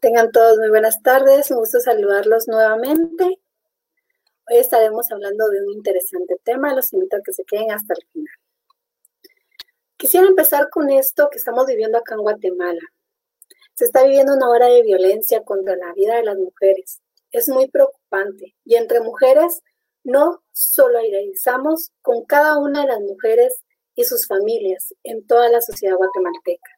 Tengan todos muy buenas tardes, me gusta saludarlos nuevamente. Hoy estaremos hablando de un interesante tema, los invito a que se queden hasta el final. Quisiera empezar con esto que estamos viviendo acá en Guatemala. Se está viviendo una hora de violencia contra la vida de las mujeres. Es muy preocupante y entre mujeres no solidarizamos con cada una de las mujeres y sus familias en toda la sociedad guatemalteca.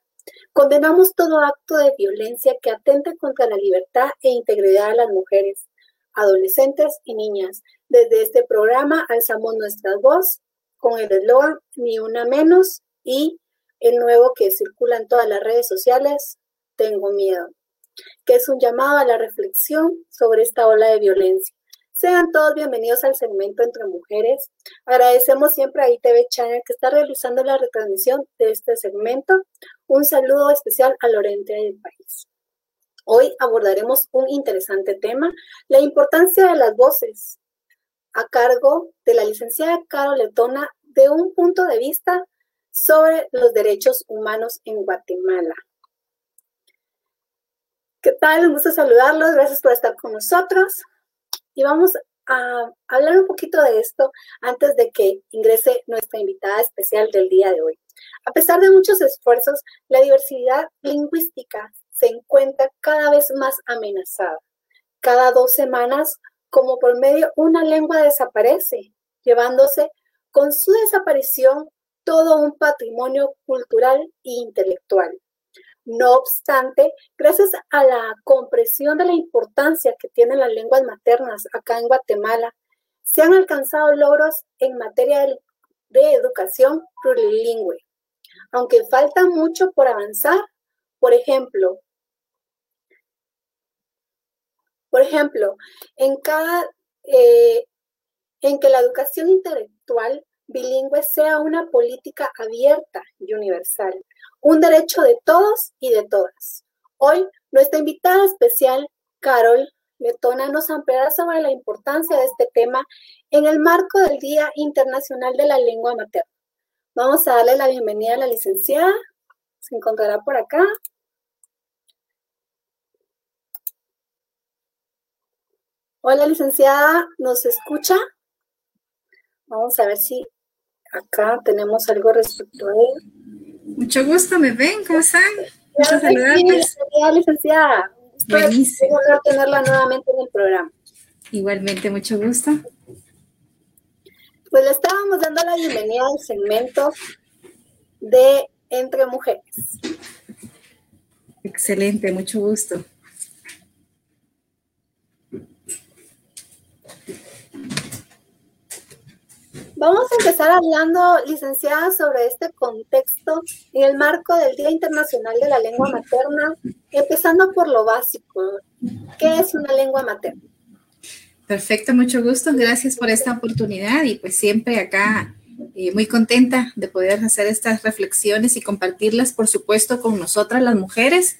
Condenamos todo acto de violencia que atente contra la libertad e integridad de las mujeres, adolescentes y niñas. Desde este programa alzamos nuestra voz con el eslogan Ni una menos y el nuevo que circula en todas las redes sociales, Tengo miedo, que es un llamado a la reflexión sobre esta ola de violencia. Sean todos bienvenidos al segmento Entre Mujeres. Agradecemos siempre a ITV Channel que está realizando la retransmisión de este segmento. Un saludo especial al oriente del país. Hoy abordaremos un interesante tema, la importancia de las voces, a cargo de la licenciada Carol Letona, de un punto de vista sobre los derechos humanos en Guatemala. ¿Qué tal? Un gusto saludarlos. Gracias por estar con nosotros y vamos a hablar un poquito de esto antes de que ingrese nuestra invitada especial del día de hoy. A pesar de muchos esfuerzos, la diversidad lingüística se encuentra cada vez más amenazada. Cada dos semanas, como por medio, una lengua desaparece, llevándose con su desaparición todo un patrimonio cultural e intelectual. No obstante, gracias a la comprensión de la importancia que tienen las lenguas maternas acá en Guatemala, se han alcanzado logros en materia de, educación plurilingüe. Aunque falta mucho por avanzar, por ejemplo, por ejemplo, en cada eh, en que la educación intelectual bilingüe sea una política abierta y universal, un derecho de todos y de todas. Hoy, nuestra invitada especial, Carol Letona, nos ampliará sobre la importancia de este tema en el marco del Día Internacional de la Lengua Materna. Vamos a darle la bienvenida a la licenciada. Se encontrará por acá. Hola, licenciada, ¿nos escucha? Vamos a ver si acá tenemos algo respecto a él. Mucho gusto, ¿me ven? ¿Cómo están? Saludarles. licenciada. Buenísimo. tenerla nuevamente en el programa. Igualmente, mucho gusto. Pues le estábamos dando la bienvenida al segmento de Entre Mujeres. Excelente, mucho gusto. Vamos a empezar hablando, licenciada, sobre este contexto en el marco del Día Internacional de la Lengua Materna, empezando por lo básico. ¿Qué es una lengua materna? Perfecto, mucho gusto. Gracias por esta oportunidad y pues siempre acá eh, muy contenta de poder hacer estas reflexiones y compartirlas, por supuesto, con nosotras las mujeres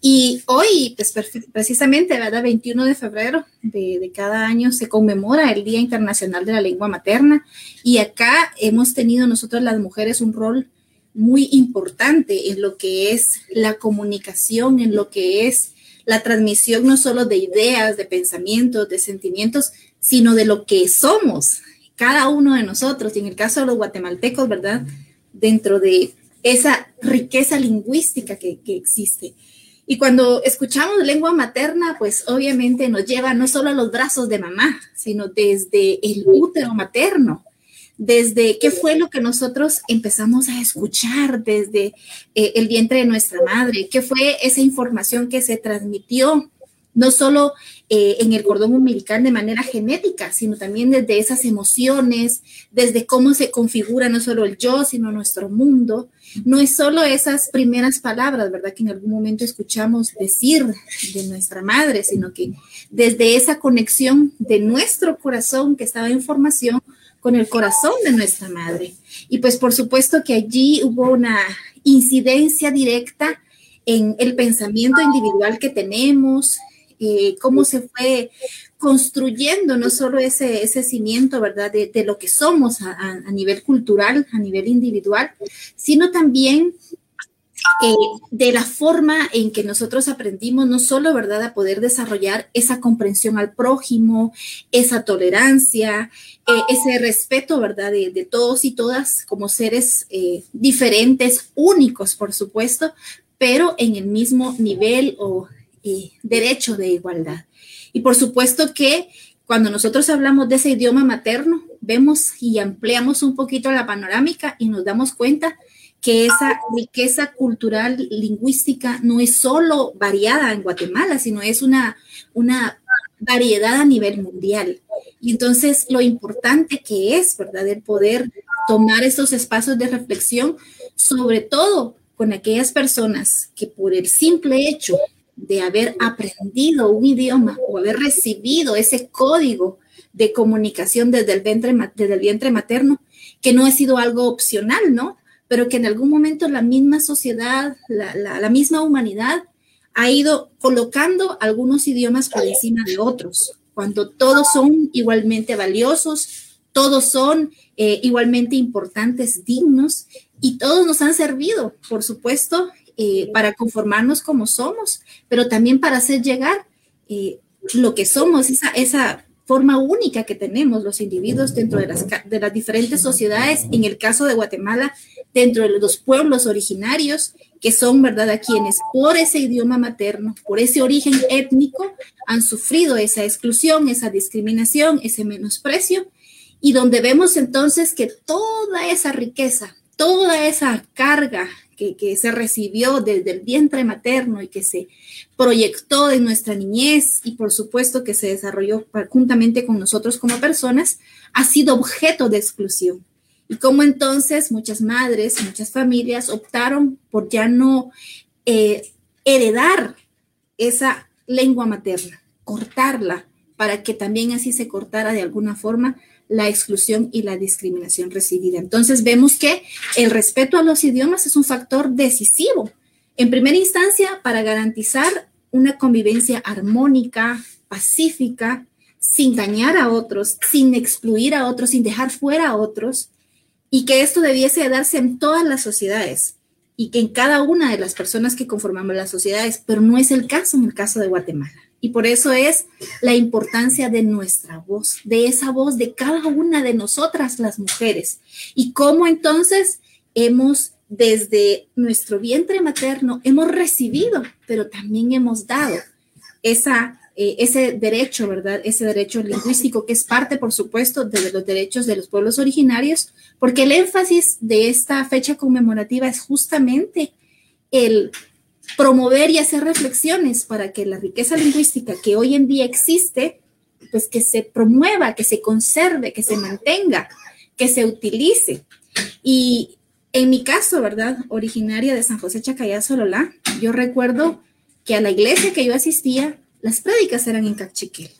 y hoy, pues precisamente, ¿verdad? 21 de febrero de, cada año se conmemora el Día Internacional de la Lengua Materna y acá hemos tenido nosotros las mujeres un rol muy importante en lo que es la comunicación, en lo que es la transmisión no solo de ideas, de pensamientos, de sentimientos, sino de lo que somos, cada uno de nosotros, y en el caso de los guatemaltecos, ¿verdad? Dentro de esa riqueza lingüística que, que existe. Y cuando escuchamos lengua materna, pues obviamente nos lleva no solo a los brazos de mamá, sino desde el útero materno, desde qué fue lo que nosotros empezamos a escuchar desde eh, el vientre de nuestra madre, qué fue esa información que se transmitió no solo eh, en el cordón umbilical de manera genética, sino también desde esas emociones, desde cómo se configura no solo el yo, sino nuestro mundo. No es solo esas primeras palabras, ¿verdad? Que en algún momento escuchamos decir de nuestra madre, sino que desde esa conexión de nuestro corazón que estaba en formación con el corazón de nuestra madre. Y pues por supuesto que allí hubo una incidencia directa en el pensamiento individual que tenemos, eh, cómo se fue construyendo no solo ese, ese cimiento, ¿verdad?, de, lo que somos a, nivel cultural, a nivel individual, sino también eh, de la forma en que nosotros aprendimos no solo, ¿verdad?, a poder desarrollar esa comprensión al prójimo, esa tolerancia, eh, ese respeto, ¿verdad?, de, todos y todas como seres eh, diferentes, únicos, por supuesto, pero en el mismo nivel o derecho de igualdad. Y por supuesto que cuando nosotros hablamos de ese idioma materno, vemos y ampliamos un poquito la panorámica y nos damos cuenta que esa riqueza cultural lingüística no es solo variada en Guatemala, sino es una, una variedad a nivel mundial. Y entonces lo importante que es, ¿verdad?, el poder tomar esos espacios de reflexión, sobre todo con aquellas personas que por el simple hecho de haber aprendido un idioma o haber recibido ese código de comunicación desde el vientre, desde el vientre materno, que no ha sido algo opcional, ¿no? pero que en algún momento la misma sociedad, la, misma humanidad ha ido colocando algunos idiomas por encima de otros, cuando todos son igualmente valiosos, todos son eh, igualmente importantes, dignos, y todos nos han servido, por supuesto, eh, para conformarnos como somos, pero también para hacer llegar eh, lo que somos, esa, forma única que tenemos los individuos dentro de las, de las diferentes sociedades, en el caso de Guatemala, dentro de los pueblos originarios, que son, ¿verdad?, a quienes por ese idioma materno, por ese origen étnico, han sufrido esa exclusión, esa discriminación, ese menosprecio, y donde vemos entonces que toda esa riqueza, toda esa carga que, se recibió desde el vientre materno y que se proyectó en nuestra niñez y por supuesto que se desarrolló juntamente con nosotros como personas, ha sido objeto de exclusión. Y como entonces muchas madres, muchas familias optaron por ya no eh, heredar esa lengua materna, cortarla, para que también así se cortara de alguna forma la exclusión y la discriminación recibida. Entonces vemos que el respeto a los idiomas es un factor decisivo, en primera instancia, para garantizar una convivencia armónica, pacífica, sin dañar a otros, sin excluir a otros, sin dejar fuera a otros, y que esto debiese darse en todas las sociedades y que en cada una de las personas que conformamos las sociedades, pero no es el caso en el caso de Guatemala. Y por eso es la importancia de nuestra voz, de esa voz de cada una de nosotras las mujeres. Y cómo entonces hemos, desde nuestro vientre materno, hemos recibido, pero también hemos dado esa, eh, ese derecho, ¿verdad? Ese derecho lingüístico que es parte, por supuesto, de los derechos de los pueblos originarios, porque el énfasis de esta fecha conmemorativa es justamente el promover y hacer reflexiones para que la riqueza lingüística que hoy en día existe, pues que se promueva, que se conserve, que se mantenga, que se utilice. Y en mi caso, ¿verdad? Originaria de San José Chacayá, Sololá, yo recuerdo que a la iglesia que yo asistía, las prédicas eran en cachiquel.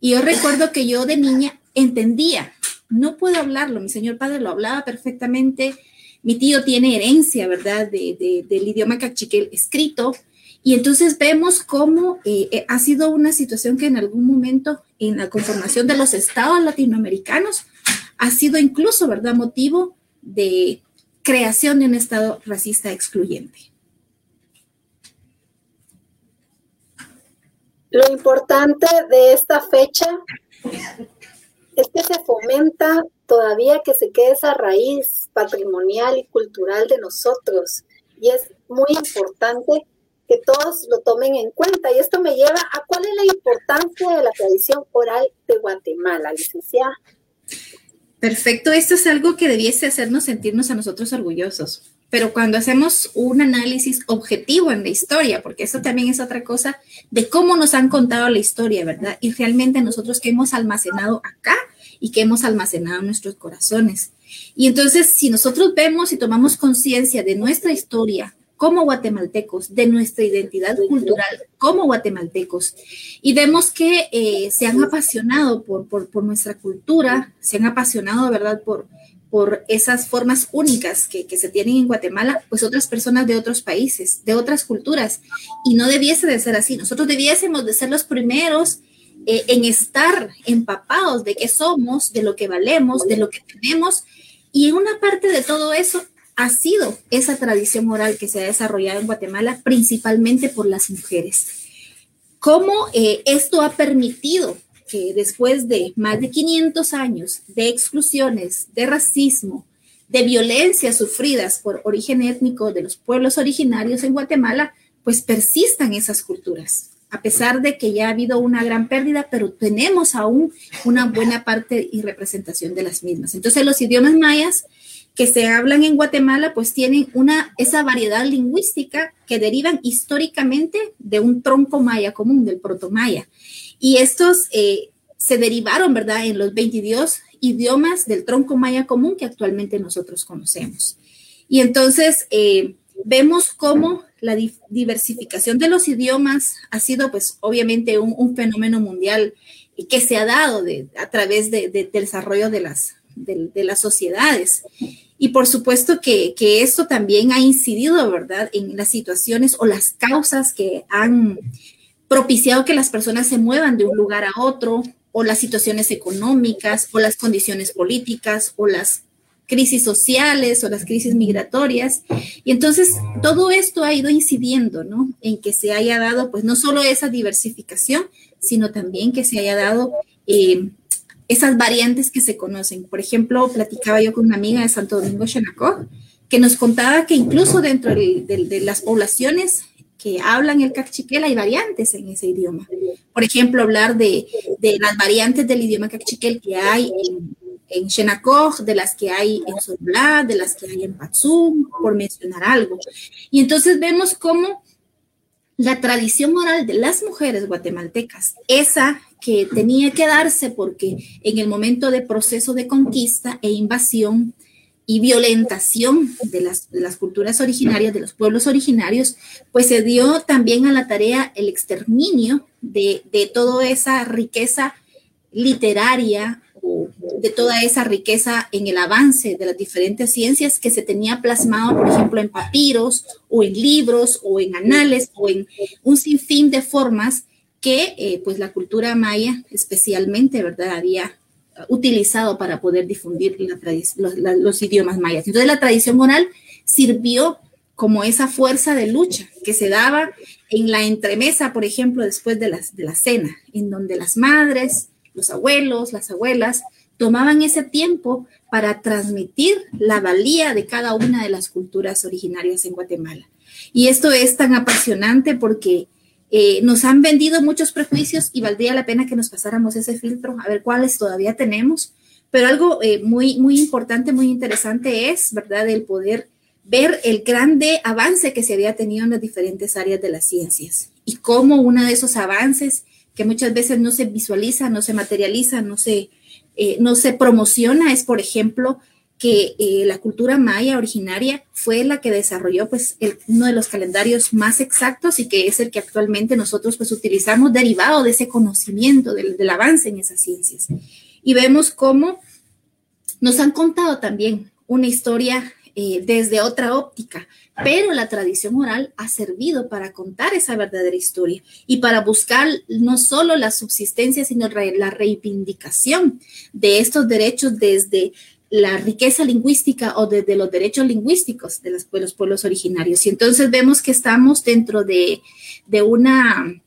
Y yo recuerdo que yo de niña entendía, no puedo hablarlo, mi señor padre lo hablaba perfectamente, mi tío tiene herencia, ¿verdad?, de, del idioma cachiquel escrito. Y entonces vemos cómo eh, eh, ha sido una situación que en algún momento en la conformación de los estados latinoamericanos ha sido incluso, ¿verdad?, motivo de creación de un estado racista excluyente. Lo importante de esta fecha es que se fomenta todavía que se quede esa raíz patrimonial y cultural de nosotros. Y es muy importante que todos lo tomen en cuenta. Y esto me lleva a cuál es la importancia de la tradición oral de Guatemala, licenciada. Perfecto, esto es algo que debiese hacernos sentirnos a nosotros orgullosos. Pero cuando hacemos un análisis objetivo en la historia, porque eso también es otra cosa de cómo nos han contado la historia, ¿verdad? Y realmente nosotros que hemos almacenado acá y que hemos almacenado en nuestros corazones. Y entonces, si nosotros vemos y tomamos conciencia de nuestra historia como guatemaltecos, de nuestra identidad cultural como guatemaltecos, y vemos que eh, se han apasionado por, por, nuestra cultura, se han apasionado, ¿verdad?, por, por esas formas únicas que, que, se tienen en Guatemala, pues otras personas de otros países, de otras culturas. Y no debiese de ser así. Nosotros debiésemos de ser los primeros eh, en estar empapados de qué somos, de lo que valemos, de lo que tenemos. Y una parte de todo eso, ha sido esa tradición oral que se ha desarrollado en Guatemala principalmente por las mujeres. ¿Cómo eh, esto ha permitido que después de más de 500 años de exclusiones, de racismo, de violencias sufridas por origen étnico de los pueblos originarios en Guatemala, pues persistan esas culturas? A pesar de que ya ha habido una gran pérdida, pero tenemos aún una buena parte y representación de las mismas. Entonces, los idiomas mayas que se hablan en Guatemala, pues tienen una, esa variedad lingüística que derivan históricamente de un tronco maya común, del protomaya. Y estos eh, se derivaron, ¿verdad?, en los 22 idiomas del tronco maya común que actualmente nosotros conocemos. Y entonces eh, vemos cómo la diversificación de los idiomas ha sido, pues, obviamente un, fenómeno mundial que se ha dado a través del desarrollo de las, de, las sociedades. Y por supuesto que, que, esto también ha incidido, ¿verdad?, en las situaciones o las causas que han propiciado que las personas se muevan de un lugar a otro, o las situaciones económicas, o las condiciones políticas, o las crisis sociales o las crisis migratorias. Y entonces todo esto ha ido incidiendo, ¿no? En que se haya dado, pues no solo esa diversificación, sino también que se haya dado eh, esas variantes que se conocen. Por ejemplo, platicaba yo con una amiga de Santo Domingo, Xenacó, que nos contaba que incluso dentro de, las poblaciones que hablan el cachiquel hay variantes en ese idioma. Por ejemplo, hablar de, de las variantes del idioma cachiquel que hay en, en Xenacoj, de las que hay en Solblá, de las que hay en Patsum, por mencionar algo. Y entonces vemos cómo la tradición oral de las mujeres guatemaltecas, esa que tenía que darse porque en el momento de proceso de conquista e invasión y violentación de las, culturas originarias, de los pueblos originarios, pues se dio también a la tarea el exterminio de, de toda esa riqueza literaria, de toda esa riqueza en el avance de las diferentes ciencias que se tenía plasmado, por ejemplo, en papiros o en libros o en anales o en un sinfín de formas que eh, pues la cultura maya especialmente, ¿verdad?, había utilizado para poder difundir los, los idiomas mayas. Entonces la tradición oral sirvió como esa fuerza de lucha que se daba en la entremesa, por ejemplo, después de, las, de la cena, en donde las madres, los abuelos, las abuelas, tomaban ese tiempo para transmitir la valía de cada una de las culturas originarias en Guatemala. Y esto es tan apasionante porque eh, nos han vendido muchos prejuicios y valdría la pena que nos pasáramos ese filtro a ver cuáles todavía tenemos. Pero algo eh, muy, muy importante, muy interesante es, ¿verdad?, el poder ver el grande avance que se había tenido en las diferentes áreas de las ciencias y cómo uno de esos avances que muchas veces no se visualiza, no se materializa, no se, eh, no se promociona, es por ejemplo que eh, la cultura maya originaria fue la que desarrolló pues uno de los calendarios más exactos y que es el que actualmente nosotros pues utilizamos derivado de ese conocimiento, del, del avance en esas ciencias. Y vemos cómo nos han contado también una historia eh, desde otra óptica, pero la tradición oral ha servido para contar esa verdadera historia y para buscar no solo la subsistencia, sino la reivindicación de estos derechos desde la riqueza lingüística o desde los derechos lingüísticos de los, pueblos originarios. Y entonces vemos que estamos dentro de, una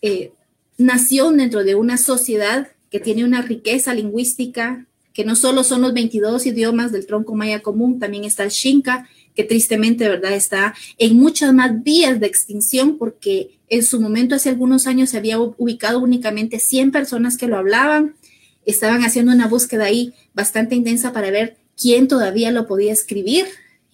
eh, nación, dentro de una sociedad que tiene una riqueza lingüística que no solo son los 22 idiomas del tronco maya común, también está el Xinca, que tristemente, ¿verdad?, está en muchas más vías de extinción porque en su momento, hace algunos años, se había ubicado únicamente 100 personas que lo hablaban. Estaban haciendo una búsqueda ahí bastante intensa para ver quién todavía lo podía escribir.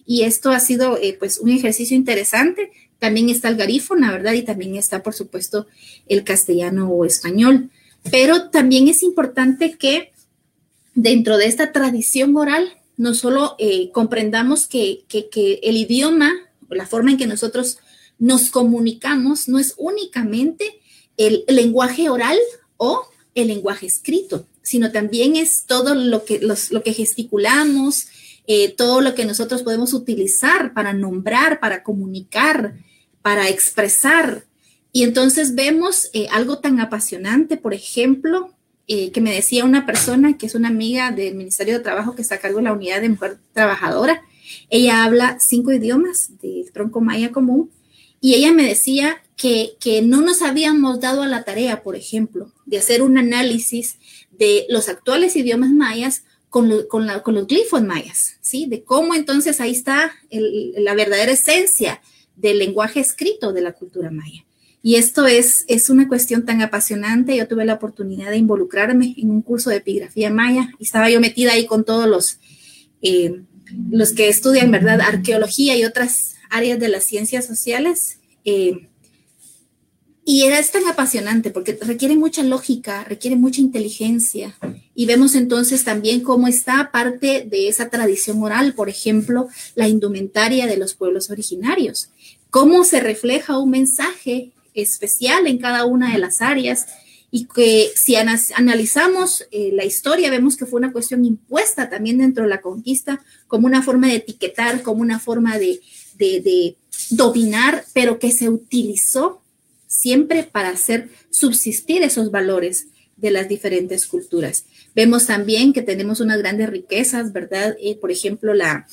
Y esto ha sido, eh, pues, un ejercicio interesante. También está el garífona, ¿verdad? Y también está, por supuesto, el castellano o español. Pero también es importante que dentro de esta tradición oral, no solo eh, comprendamos que, el idioma, la forma en que nosotros nos comunicamos, no es únicamente el, lenguaje oral o el lenguaje escrito, sino también es todo lo que, lo que gesticulamos, eh, todo lo que nosotros podemos utilizar para nombrar, para comunicar, para expresar. Y entonces vemos eh, algo tan apasionante, por ejemplo, eh, que me decía una persona que es una amiga del Ministerio de Trabajo que está a cargo de la unidad de mujer trabajadora, Ella habla cinco idiomas del tronco maya común y ella me decía que, que no nos habíamos dado a la tarea, por ejemplo, de hacer un análisis de los actuales idiomas mayas con, con, los glifos mayas, ¿sí? De cómo entonces ahí está la verdadera esencia del lenguaje escrito de la cultura maya. Y esto es, es una cuestión tan apasionante. Yo tuve la oportunidad de involucrarme en un curso de epigrafía maya y estaba yo metida ahí con todos los, eh, los que estudian, ¿verdad?, arqueología y otras áreas de las ciencias sociales. Eh, y es tan apasionante porque requiere mucha lógica, requiere mucha inteligencia. Y vemos entonces también cómo está parte de esa tradición oral, por ejemplo, la indumentaria de los pueblos originarios. Cómo se refleja un mensaje especial en cada una de las áreas y que si analizamos eh, la historia vemos que fue una cuestión impuesta también dentro de la conquista como una forma de etiquetar, como una forma de, dominar, pero que se utilizó siempre para hacer subsistir esos valores de las diferentes culturas. Vemos también que tenemos unas grandes riquezas, ¿verdad? Eh, por ejemplo, la,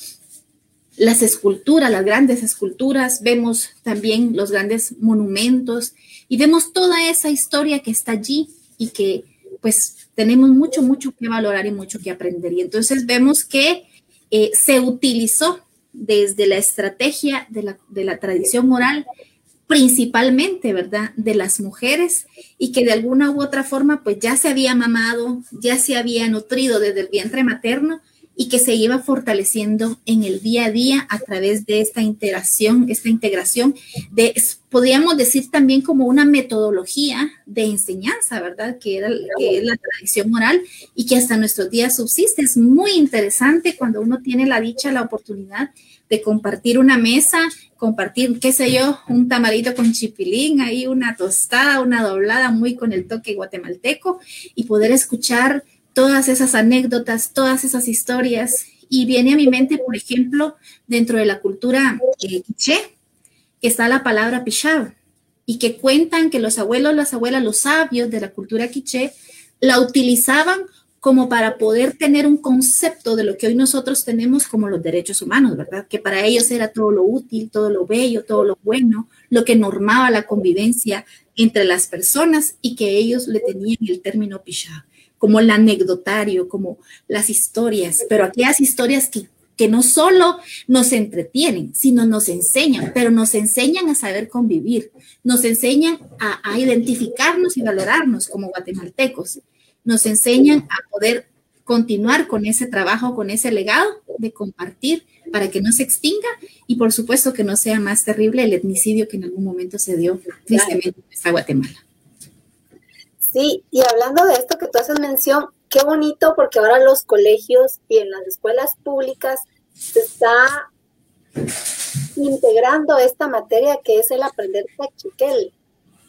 las esculturas, las grandes esculturas, vemos también los grandes monumentos y vemos toda esa historia que está allí y que pues tenemos mucho, mucho que valorar y mucho que aprender. Y entonces vemos que eh, se utilizó desde la estrategia de la, de la tradición oral principalmente, ¿verdad?, de las mujeres y que de alguna u otra forma pues ya se había mamado, ya se había nutrido desde el vientre materno y que se iba fortaleciendo en el día a día a través de esta integración, esta integración de, podríamos decir también como una metodología de enseñanza, ¿verdad? Que, era, que es la tradición oral y que hasta nuestros días subsiste. Es muy interesante cuando uno tiene la dicha, la oportunidad de compartir una mesa, compartir, qué sé yo, un tamarito con chipilín, ahí una tostada, una doblada muy con el toque guatemalteco y poder escuchar todas esas anécdotas, todas esas historias. Y viene a mi mente, por ejemplo, dentro de la cultura eh, quiché, que está la palabra pishab, y que cuentan que los abuelos, las abuelas, los sabios de la cultura quiché la utilizaban como para poder tener un concepto de lo que hoy nosotros tenemos como los derechos humanos, ¿verdad? Que para ellos era todo lo útil, todo lo bello, todo lo bueno, lo que normaba la convivencia entre las personas y que ellos le tenían el término pishab como el anecdotario, como las historias, pero aquellas historias que, que no solo nos entretienen, sino nos enseñan, pero nos enseñan a saber convivir, nos enseñan a, a identificarnos y valorarnos como guatemaltecos, nos enseñan a poder continuar con ese trabajo, con ese legado de compartir para que no se extinga y por supuesto que no sea más terrible el etnicidio que en algún momento se dio tristemente en Guatemala. Sí, y hablando de esto que tú haces mención, qué bonito porque ahora los colegios y en las escuelas públicas se está integrando esta materia que es el aprender cachiquel.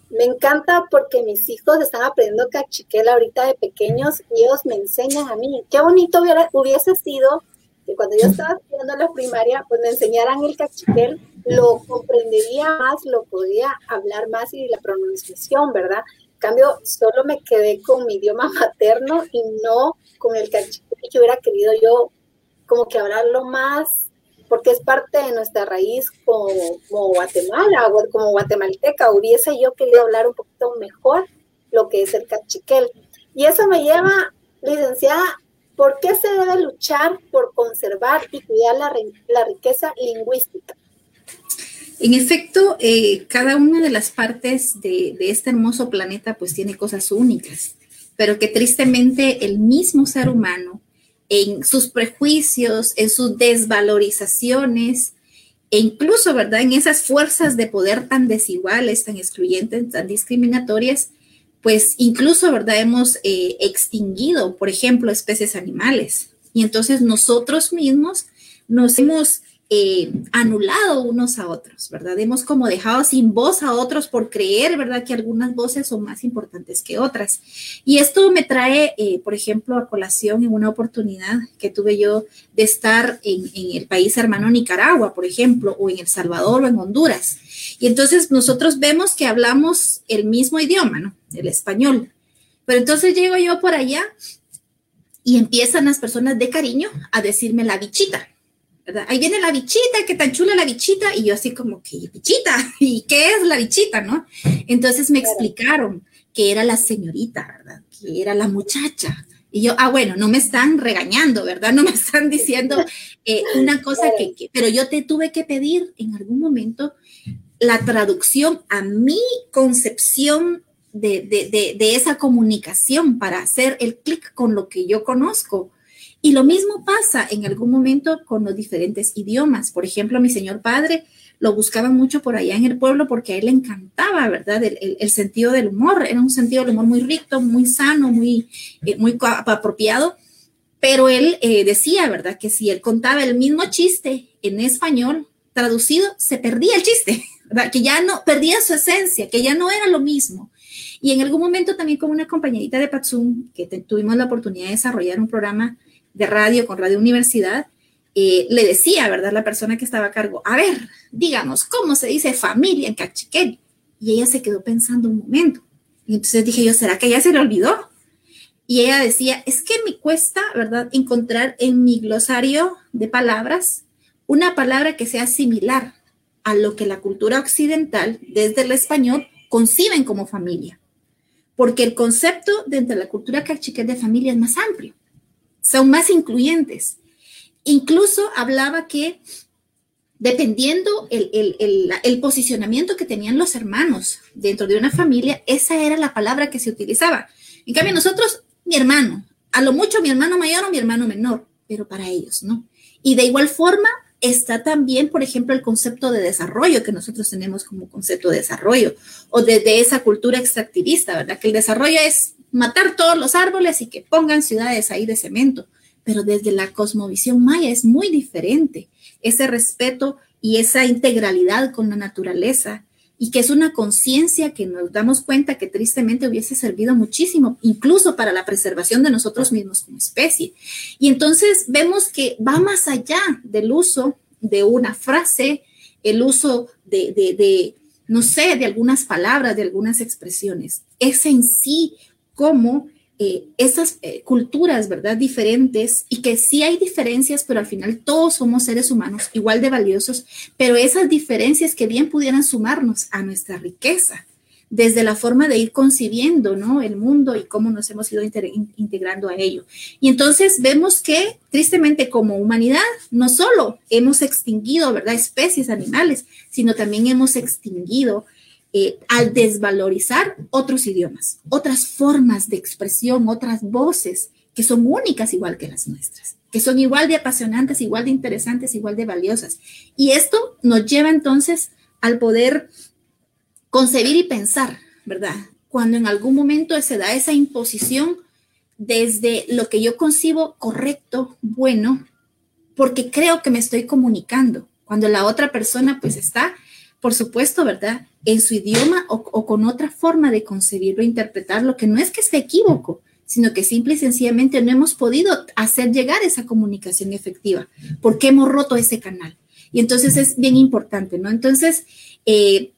Me encanta porque mis hijos están aprendiendo cachiquel ahorita de pequeños y ellos me enseñan a mí. Qué bonito hubiera, hubiese sido que cuando yo estaba estudiando la primaria, pues me enseñaran el cachiquel, lo comprendería más, lo podía hablar más y la pronunciación, ¿verdad? Cambio, solo me quedé con mi idioma materno y no con el cachiquel que hubiera querido yo como que hablarlo más, porque es parte de nuestra raíz como, Guatemala como guatemalteca. Hubiese yo querido hablar un poquito mejor lo que es el cachiquel. Y eso me lleva, licenciada, ¿por qué se debe luchar por conservar y cuidar la, la riqueza lingüística? En efecto, eh, cada una de las partes de, este hermoso planeta pues tiene cosas únicas, pero que tristemente el mismo ser humano, en sus prejuicios, en sus desvalorizaciones, e incluso, ¿verdad? En esas fuerzas de poder tan desiguales, tan excluyentes, tan discriminatorias, pues incluso, ¿verdad? Hemos eh, extinguido, por ejemplo, especies animales. Y entonces nosotros mismos nos hemos eh, anulado unos a otros, ¿verdad? Hemos como dejado sin voz a otros por creer, ¿verdad? Que algunas voces son más importantes que otras. Y esto me trae, eh, por ejemplo, a colación en una oportunidad que tuve yo de estar en, en el país hermano Nicaragua, por ejemplo, o en El Salvador o en Honduras. Y entonces nosotros vemos que hablamos el mismo idioma, ¿no? El español. Pero entonces llego yo por allá y empiezan las personas de cariño a decirme la bichita ¿verdad? Ahí viene la bichita, qué tan chula la bichita, y yo así como, ¿qué bichita? ¿Y qué es la bichita, no? Entonces me explicaron que era la señorita, ¿verdad? Que era la muchacha. Y yo, ah, bueno, no me están regañando, ¿verdad? No me están diciendo eh, una cosa que, que, pero yo te tuve que pedir en algún momento la traducción a mi concepción de, de, de, esa comunicación para hacer el clic con lo que yo conozco. Y lo mismo pasa en algún momento con los diferentes idiomas. Por ejemplo, mi señor padre lo buscaba mucho por allá en el pueblo porque a él le encantaba, ¿verdad? El, el, sentido del humor. Era un sentido del humor muy rico, muy sano, muy, eh, muy apropiado. Pero él eh, decía, ¿verdad? Que si él contaba el mismo chiste en español, traducido, se perdía el chiste, ¿verdad? Que ya no, perdía su esencia, que ya no era lo mismo. Y en algún momento también con una compañerita de Patsum, que tuvimos la oportunidad de desarrollar un programa de radio con Radio Universidad, eh, le decía, ¿verdad? La persona que estaba a cargo, a ver, díganos, ¿cómo se dice familia en Cachiquel? Y ella se quedó pensando un momento. Y entonces dije yo, ¿será que ella se le olvidó? Y ella decía, es que me cuesta, ¿verdad?, encontrar en mi glosario de palabras una palabra que sea similar a lo que la cultura occidental, desde el español, conciben como familia porque el concepto dentro de la cultura cachiquel de familia es más amplio, son más incluyentes. Incluso hablaba que dependiendo el, el, posicionamiento que tenían los hermanos dentro de una familia, esa era la palabra que se utilizaba. En cambio, nosotros, mi hermano, a lo mucho mi hermano mayor o mi hermano menor, pero para ellos, ¿no? Y de igual forma, está también, por ejemplo, el concepto de desarrollo que nosotros tenemos como concepto de desarrollo o de, esa cultura extractivista, ¿verdad? Que el desarrollo es matar todos los árboles y que pongan ciudades ahí de cemento, pero desde la cosmovisión maya es muy diferente. Ese respeto y esa integralidad con la naturaleza y que es una conciencia que nos damos cuenta que tristemente hubiese servido muchísimo, incluso para la preservación de nosotros mismos como especie. Y entonces vemos que va más allá del uso de una frase, el uso de, de, de no sé, de algunas palabras, de algunas expresiones. Es en sí como eh, esas eh, culturas, ¿verdad? Diferentes y que sí hay diferencias, pero al final todos somos seres humanos igual de valiosos, pero esas diferencias que bien pudieran sumarnos a nuestra riqueza, desde la forma de ir concibiendo, ¿no? El mundo y cómo nos hemos ido integrando a ello. Y entonces vemos que, tristemente, como humanidad, no solo hemos extinguido, ¿verdad? Especies animales, sino también hemos extinguido eh, al desvalorizar otros idiomas, otras formas de expresión, otras voces que son únicas igual que las nuestras, que son igual de apasionantes, igual de interesantes, igual de valiosas. Y esto nos lleva entonces al poder concebir y pensar, ¿verdad? Cuando en algún momento se da esa imposición desde lo que yo concibo correcto, bueno, porque creo que me estoy comunicando, cuando la otra persona pues está por supuesto, ¿verdad? En su idioma o, con otra forma de concebirlo, interpretarlo, que no es que esté equívoco, sino que simple y sencillamente no hemos podido hacer llegar esa comunicación efectiva, porque hemos roto ese canal. Y entonces es bien importante, ¿no? Entonces, eh,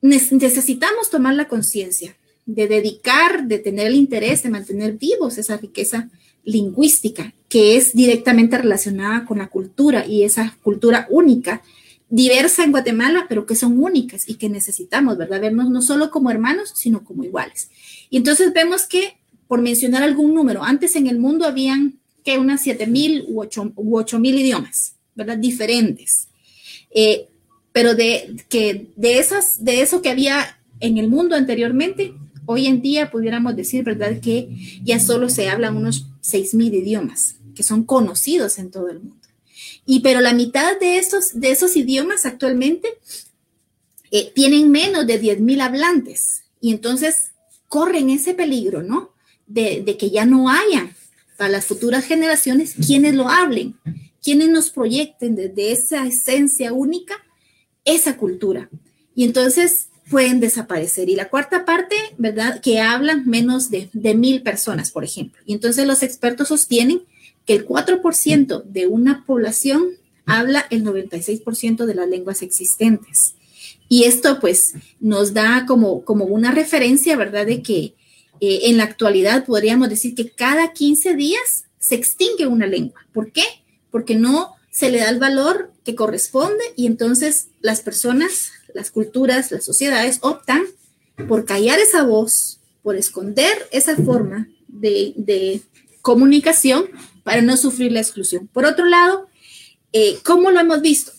necesitamos tomar la conciencia de dedicar, de tener el interés de mantener vivos esa riqueza lingüística que es directamente relacionada con la cultura y esa cultura única diversa en Guatemala, pero que son únicas y que necesitamos, ¿verdad? Vernos no solo como hermanos, sino como iguales. Y entonces vemos que, por mencionar algún número, antes en el mundo habían que unas 7 mil u 8 mil idiomas, ¿verdad? Diferentes. Eh, pero de, que de, esas, de eso que había en el mundo anteriormente, hoy en día pudiéramos decir, ¿verdad? Que ya solo se hablan unos 6 mil idiomas que son conocidos en todo el mundo. Y pero la mitad de esos, de esos idiomas actualmente eh, tienen menos de 10.000 hablantes. Y entonces corren ese peligro, ¿no? De, de, que ya no haya para las futuras generaciones quienes lo hablen, quienes nos proyecten desde esa esencia única esa cultura. Y entonces pueden desaparecer. Y la cuarta parte, ¿verdad? Que hablan menos de, de mil personas, por ejemplo. Y entonces los expertos sostienen que el 4% de una población habla el 96% de las lenguas existentes. Y esto pues nos da como, como una referencia, ¿verdad? De que eh, en la actualidad podríamos decir que cada 15 días se extingue una lengua. ¿Por qué? Porque no se le da el valor que corresponde y entonces las personas, las culturas, las sociedades optan por callar esa voz, por esconder esa forma de, comunicación para no sufrir la exclusión. Por otro lado, eh, ¿cómo lo hemos visto?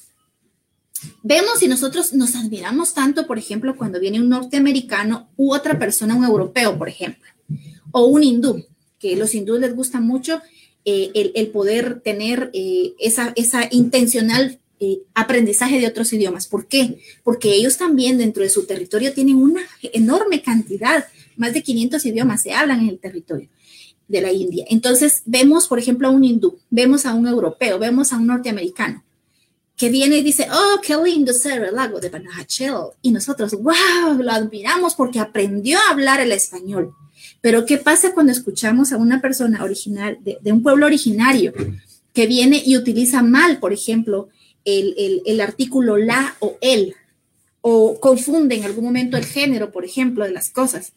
Vemos y nosotros nos admiramos tanto, por ejemplo, cuando viene un norteamericano u otra persona, un europeo, por ejemplo, o un hindú, que los hindúes les gusta mucho eh, el, poder tener eh, esa, esa intencional eh, aprendizaje de otros idiomas. ¿Por qué? Porque ellos también dentro de su territorio tienen una enorme cantidad, más de 500 idiomas se hablan en el territorio de la India. Entonces vemos, por ejemplo, a un hindú, vemos a un europeo, vemos a un norteamericano que viene y dice, oh, qué lindo ser el lago de Banahachel. Y nosotros, wow, lo admiramos porque aprendió a hablar el español. Pero ¿qué pasa cuando escuchamos a una persona original, de, un pueblo originario, que viene y utiliza mal, por ejemplo, el, artículo la o el, o confunde en algún momento el género, por ejemplo, de las cosas.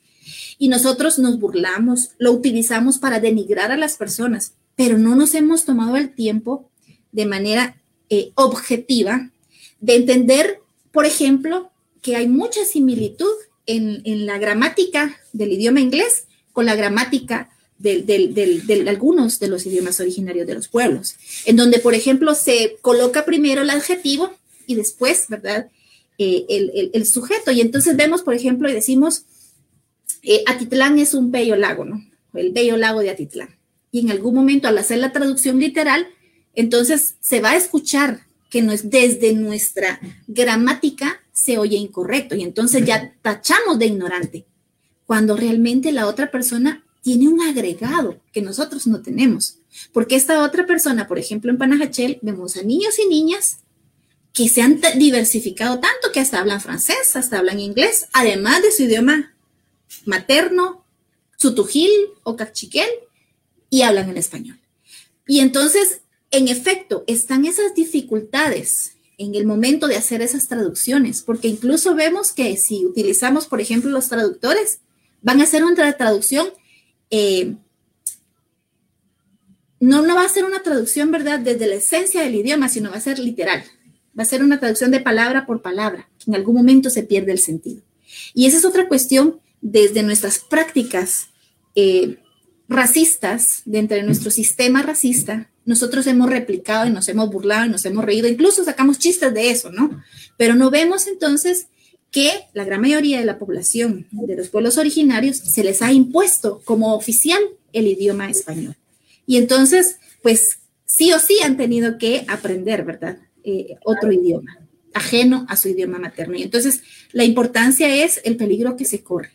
Y nosotros nos burlamos, lo utilizamos para denigrar a las personas, pero no nos hemos tomado el tiempo de manera eh, objetiva de entender, por ejemplo, que hay mucha similitud en, la gramática del idioma inglés con la gramática de, algunos de los idiomas originarios de los pueblos, en donde, por ejemplo, se coloca primero el adjetivo y después, ¿verdad? Eh, el, sujeto. Y entonces vemos, por ejemplo, y decimos, eh, Atitlán es un bello lago, ¿no? El bello lago de Atitlán. Y en algún momento, al hacer la traducción literal, entonces se va a escuchar que no es desde nuestra gramática se oye incorrecto y entonces ya tachamos de ignorante, cuando realmente la otra persona tiene un agregado que nosotros no tenemos. Porque esta otra persona, por ejemplo, en Panajachel, vemos a niños y niñas que se han diversificado tanto que hasta hablan francés, hasta hablan inglés, además de su idioma materno, su tujil o cachiquel, y hablan en español. Y entonces, en efecto, están esas dificultades en el momento de hacer esas traducciones, porque incluso vemos que si utilizamos, por ejemplo, los traductores, van a hacer una traducción, eh, no, no va a ser una traducción, ¿verdad?, desde la esencia del idioma, sino va a ser literal, va a ser una traducción de palabra por palabra, que en algún momento se pierde el sentido. Y esa es otra cuestión desde nuestras prácticas eh, racistas, dentro de nuestro sistema racista, nosotros hemos replicado y nos hemos burlado y nos hemos reído, incluso sacamos chistes de eso, ¿no? Pero no vemos entonces que la gran mayoría de la población de los pueblos originarios se les ha impuesto como oficial el idioma español. Y entonces, pues sí o sí han tenido que aprender, ¿verdad? Eh, otro idioma, ajeno a su idioma materno. Y entonces la importancia es el peligro que se corre.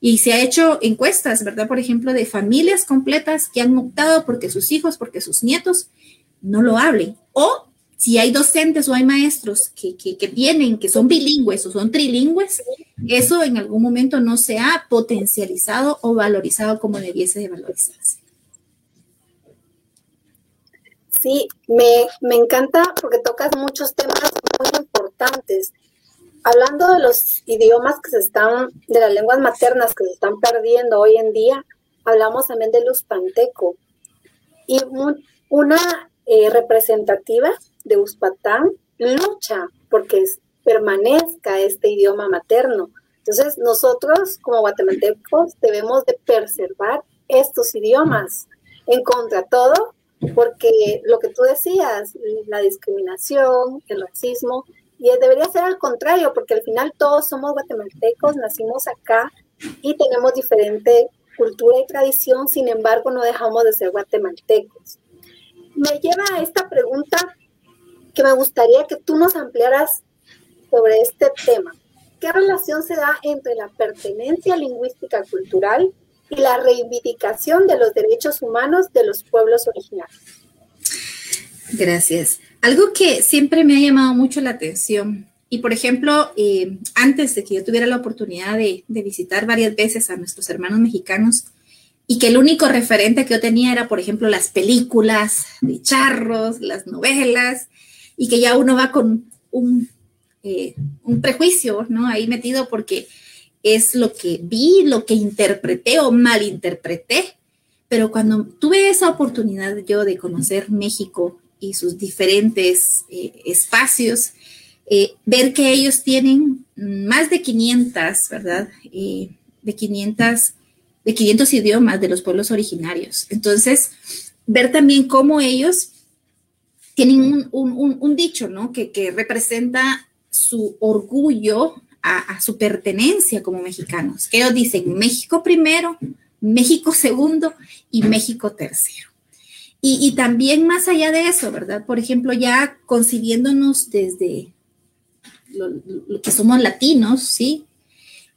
Y se ha hecho encuestas, ¿verdad? Por ejemplo, de familias completas que han optado porque sus hijos, porque sus nietos no lo hablen. O si hay docentes o hay maestros que, que, que tienen, que son bilingües o son trilingües, eso en algún momento no se ha potencializado o valorizado como debiese de valorizarse. Sí, me, me encanta porque tocas muchos temas muy importantes hablando de los idiomas que se están, de las lenguas maternas que se están perdiendo hoy en día, hablamos también del Uspanteco. Y una eh, representativa de Uspatán lucha porque permanezca este idioma materno. Entonces, nosotros como guatemaltecos debemos de preservar estos idiomas en contra todo, porque lo que tú decías, la discriminación, el racismo, y debería ser al contrario, porque al final todos somos guatemaltecos, nacimos acá y tenemos diferente cultura y tradición, sin embargo no dejamos de ser guatemaltecos. Me lleva a esta pregunta que me gustaría que tú nos ampliaras sobre este tema. ¿Qué relación se da entre la pertenencia lingüística cultural y la reivindicación de los derechos humanos de los pueblos originarios? Gracias. Algo que siempre me ha llamado mucho la atención, y por ejemplo, eh, antes de que yo tuviera la oportunidad de, visitar varias veces a nuestros hermanos mexicanos, y que el único referente que yo tenía era, por ejemplo, las películas de charros, las novelas, y que ya uno va con un, eh, prejuicio, ¿no? Ahí metido porque es lo que vi, lo que interpreté o malinterpreté. Pero cuando tuve esa oportunidad yo de conocer México y sus diferentes eh, espacios, eh, ver que ellos tienen más de 500, ¿verdad? de 500 de 500 idiomas de los pueblos originarios. Entonces, ver también cómo ellos tienen un, dicho, ¿no? Que, representa su orgullo a, su pertenencia como mexicanos. Que ellos dicen México primero, México segundo y México tercero. Y, también más allá de eso, ¿verdad? Por ejemplo, ya concibiéndonos desde lo que somos latinos, ¿sí?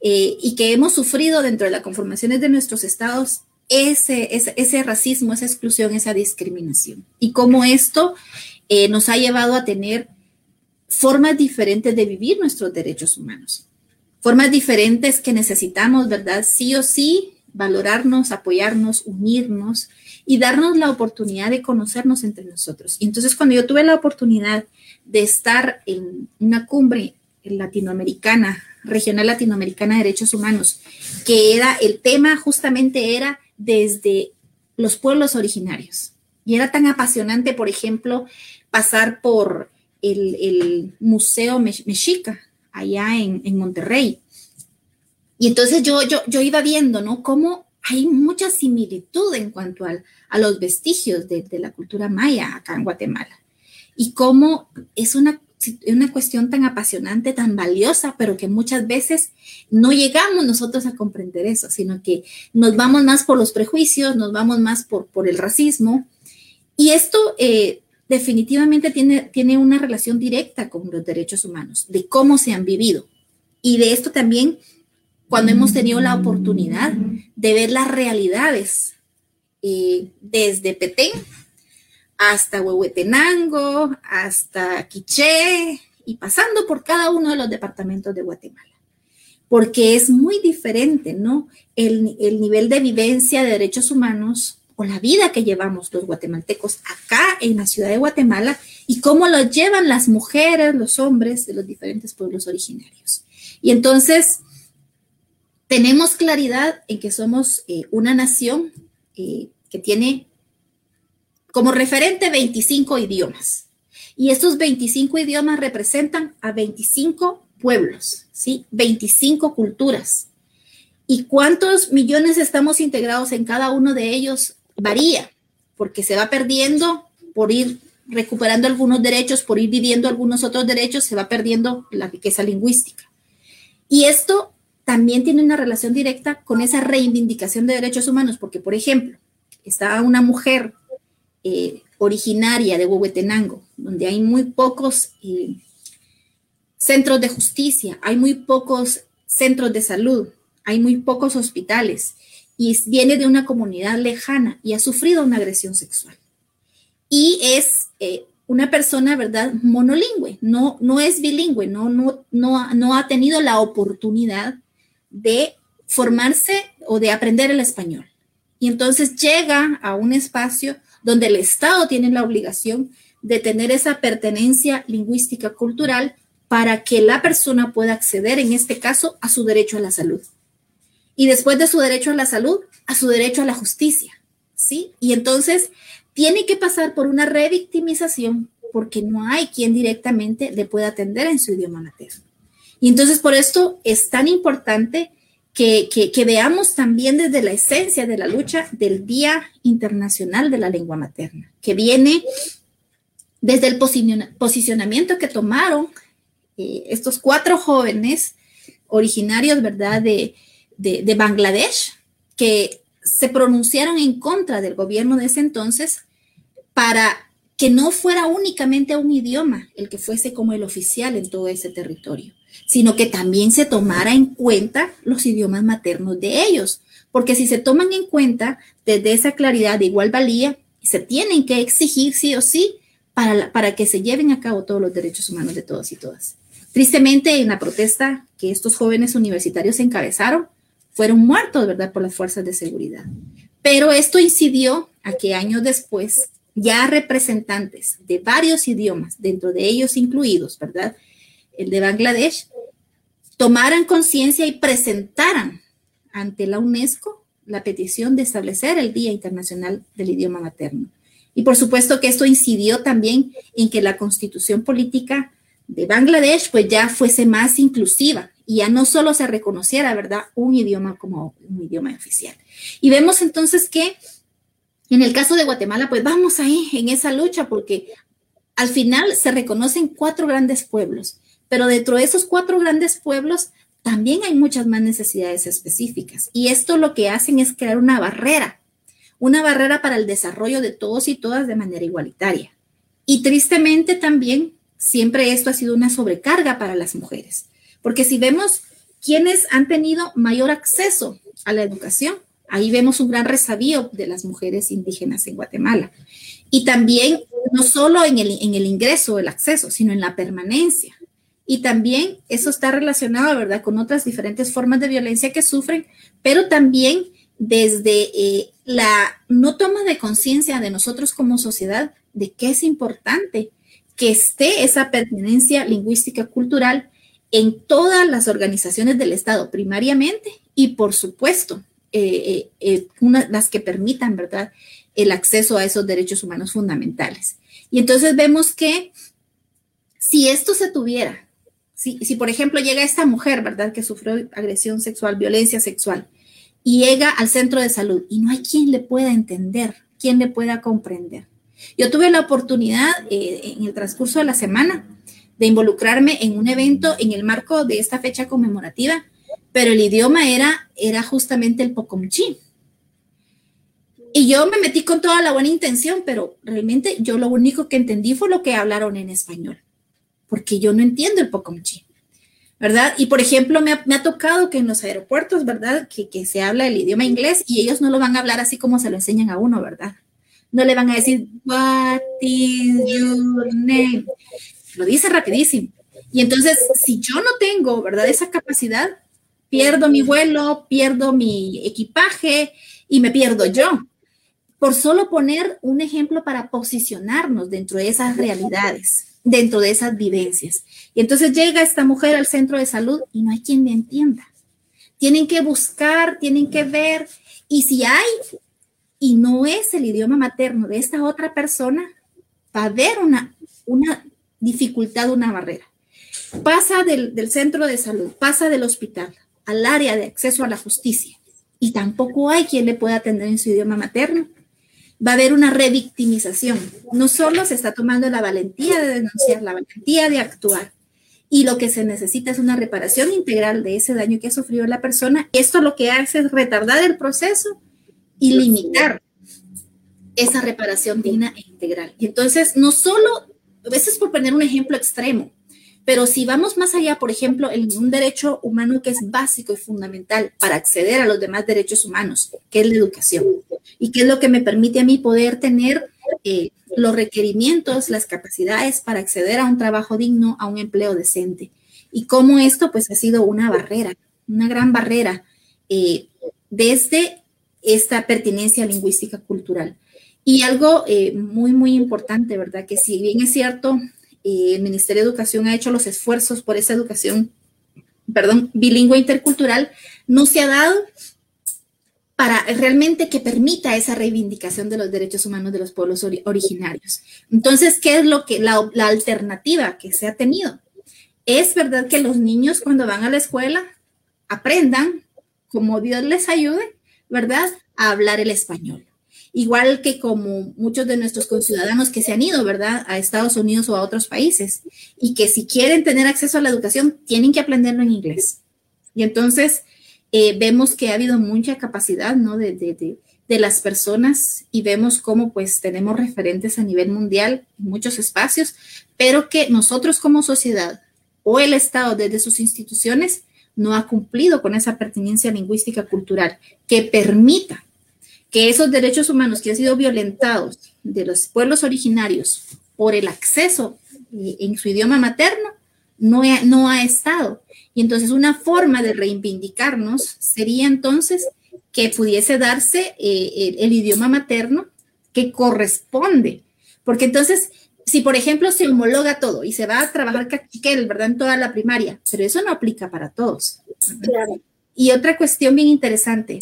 Eh, y que hemos sufrido dentro de las conformaciones de nuestros estados ese, ese, racismo, esa exclusión, esa discriminación. Y cómo esto eh, nos ha llevado a tener formas diferentes de vivir nuestros derechos humanos. Formas diferentes que necesitamos, ¿verdad? Sí o sí, valorarnos, apoyarnos, unirnos y darnos la oportunidad de conocernos entre nosotros. Y entonces cuando yo tuve la oportunidad de estar en una cumbre latinoamericana Regional Latinoamericana de Derechos Humanos, que era el tema justamente era desde los pueblos originarios. Y era tan apasionante, por ejemplo, pasar por el, Museo Mexica, allá en, Monterrey. Y entonces yo, yo, yo iba viendo, ¿no? Cómo hay mucha similitud en cuanto al, a los vestigios de, de, la cultura maya acá en Guatemala. Y cómo es una una cuestión tan apasionante, tan valiosa, pero que muchas veces no llegamos nosotros a comprender eso, sino que nos vamos más por los prejuicios, nos vamos más por, por el racismo. Y esto eh, definitivamente tiene, tiene una relación directa con los derechos humanos, de cómo se han vivido. Y de esto también, cuando hemos tenido la oportunidad de ver las realidades eh, desde Petén hasta Huehuetenango, hasta Quiché y pasando por cada uno de los departamentos de Guatemala. Porque es muy diferente, ¿no? El, nivel de vivencia de derechos humanos o la vida que llevamos los guatemaltecos acá en la ciudad de Guatemala y cómo lo llevan las mujeres, los hombres de los diferentes pueblos originarios. Y entonces, tenemos claridad en que somos eh, una nación eh, que tiene como referente 25 idiomas. Y estos 25 idiomas representan a 25 pueblos, ¿sí? 25 culturas. ¿Y cuántos millones estamos integrados en cada uno de ellos? Varía, porque se va perdiendo por ir recuperando algunos derechos, por ir viviendo algunos otros derechos, se va perdiendo la riqueza lingüística. Y esto también tiene una relación directa con esa reivindicación de derechos humanos, porque, por ejemplo, está una mujer eh, originaria de Huehuetenango, donde hay muy pocos eh, centros de justicia, hay muy pocos centros de salud, hay muy pocos hospitales y viene de una comunidad lejana y ha sufrido una agresión sexual. Y es eh, una persona, ¿verdad?, monolingüe, no, no es bilingüe, no, no, no, no ha tenido la oportunidad de formarse o de aprender el español. Y entonces llega a un espacio donde el Estado tiene la obligación de tener esa pertenencia lingüística cultural para que la persona pueda acceder, en este caso, a su derecho a la salud. Y después de su derecho a la salud, a su derecho a la justicia, ¿sí? Y entonces tiene que pasar por una revictimización porque no hay quien directamente le pueda atender en su idioma materno. Y entonces por esto es tan importante que, veamos también desde la esencia de la lucha del Día Internacional de la Lengua Materna, que viene desde el posicionamiento que tomaron eh, estos cuatro jóvenes originarios, ¿verdad?, de, de, Bangladesh, que se pronunciaron en contra del gobierno de ese entonces para que no fuera únicamente un idioma el que fuese como el oficial en todo ese territorio, sino que también se tomara en cuenta los idiomas maternos de ellos, porque si se toman en cuenta desde esa claridad de igual valía, se tienen que exigir sí o sí para, para que se lleven a cabo todos los derechos humanos de todos y todas. Tristemente, en la protesta que estos jóvenes universitarios encabezaron, fueron muertos, ¿verdad?, por las fuerzas de seguridad. Pero esto incidió a que años después, ya representantes de varios idiomas, dentro de ellos incluidos, ¿verdad?, el de Bangladesh, tomaran conciencia y presentaran ante la UNESCO la petición de establecer el Día Internacional del Idioma Materno. Y por supuesto que esto incidió también en que la constitución política de Bangladesh pues ya fuese más inclusiva y ya no solo se reconociera, ¿verdad?, un idioma como un idioma oficial. Y vemos entonces que en el caso de Guatemala, pues vamos ahí en esa lucha porque al final se reconocen cuatro grandes pueblos, pero dentro de esos cuatro grandes pueblos también hay muchas más necesidades específicas. Y esto lo que hacen es crear una barrera, una barrera para el desarrollo de todos y todas de manera igualitaria. Y tristemente también siempre esto ha sido una sobrecarga para las mujeres, porque si vemos quiénes han tenido mayor acceso a la educación, ahí vemos un gran resavío de las mujeres indígenas en Guatemala. Y también no solo en el, en el ingreso, el acceso, sino en la permanencia. Y también eso está relacionado, ¿verdad?, con otras diferentes formas de violencia que sufren, pero también desde eh, la no toma de conciencia de nosotros como sociedad de que es importante que esté esa pertenencia lingüística cultural en todas las organizaciones del Estado, primariamente, y por supuesto, eh, eh, las que permitan, ¿verdad?, el acceso a esos derechos humanos fundamentales. Y entonces vemos que si esto se tuviera si, por ejemplo llega esta mujer, ¿verdad? Que sufrió agresión sexual, violencia sexual, y llega al centro de salud y no hay quien le pueda entender, quien le pueda comprender. Yo tuve la oportunidad eh, en el transcurso de la semana de involucrarme en un evento en el marco de esta fecha conmemorativa, pero el idioma era, era justamente el Pocomchi. Y yo me metí con toda la buena intención, pero realmente yo lo único que entendí fue lo que hablaron en español porque yo no entiendo el Pocomchi, ¿verdad? Y por ejemplo, me ha, tocado que en los aeropuertos, ¿verdad? Que, que, se habla el idioma inglés y ellos no lo van a hablar así como se lo enseñan a uno, ¿verdad? No le van a decir, What is your name? Lo dice rapidísimo. Y entonces, si yo no tengo, ¿verdad? Esa capacidad, pierdo mi vuelo, pierdo mi equipaje y me pierdo yo. Por solo poner un ejemplo para posicionarnos dentro de esas realidades dentro de esas vivencias. Y entonces llega esta mujer al centro de salud y no hay quien le entienda. Tienen que buscar, tienen que ver, y si hay y no es el idioma materno de esta otra persona, va a haber una, una dificultad, una barrera. Pasa del, del centro de salud, pasa del hospital al área de acceso a la justicia y tampoco hay quien le pueda atender en su idioma materno va a haber una revictimización. No solo se está tomando la valentía de denunciar, la valentía de actuar, y lo que se necesita es una reparación integral de ese daño que ha sufrido la persona. Esto lo que hace es retardar el proceso y limitar esa reparación digna e integral. Y entonces, no solo, a veces por poner un ejemplo extremo, pero si vamos más allá, por ejemplo, en un derecho humano que es básico y fundamental para acceder a los demás derechos humanos, que es la educación, y que es lo que me permite a mí poder tener eh, los requerimientos, las capacidades para acceder a un trabajo digno, a un empleo decente. Y cómo esto pues ha sido una barrera, una gran barrera eh, desde esta pertinencia lingüística cultural. Y algo eh, muy, muy importante, ¿verdad? Que si bien es cierto, el Ministerio de Educación ha hecho los esfuerzos por esa educación, perdón, bilingüe intercultural, no se ha dado para realmente que permita esa reivindicación de los derechos humanos de los pueblos originarios. Entonces, ¿qué es lo que la, la alternativa que se ha tenido? Es verdad que los niños cuando van a la escuela aprendan, como Dios les ayude, ¿verdad?, a hablar el español igual que como muchos de nuestros conciudadanos que se han ido, ¿verdad?, a Estados Unidos o a otros países, y que si quieren tener acceso a la educación, tienen que aprenderlo en inglés. Y entonces eh, vemos que ha habido mucha capacidad, ¿no?, de, de, de, las personas y vemos cómo pues tenemos referentes a nivel mundial en muchos espacios, pero que nosotros como sociedad o el Estado desde sus instituciones no ha cumplido con esa pertinencia lingüística cultural que permita que esos derechos humanos que han sido violentados de los pueblos originarios por el acceso eh, en su idioma materno no, no ha estado. Y entonces una forma de reivindicarnos sería entonces que pudiese darse eh, el, idioma materno que corresponde. Porque entonces, si por ejemplo se homologa todo y se va a trabajar cachiquel, ¿verdad? En toda la primaria, pero eso no aplica para todos. Y otra cuestión bien interesante,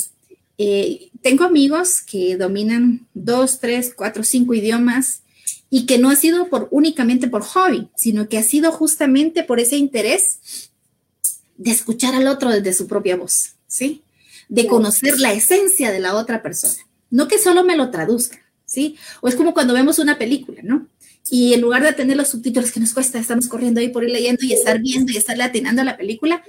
eh, tengo amigos que dominan dos, tres, cuatro, cinco idiomas y que no ha sido por, únicamente por hobby, sino que ha sido justamente por ese interés de escuchar al otro desde su propia voz, ¿sí? De conocer la esencia de la otra persona, no que solo me lo traduzca, ¿sí? O es como cuando vemos una película, ¿no? Y en lugar de tener los subtítulos que nos cuesta, estamos corriendo ahí por ir leyendo y estar viendo y estar atinando a la película,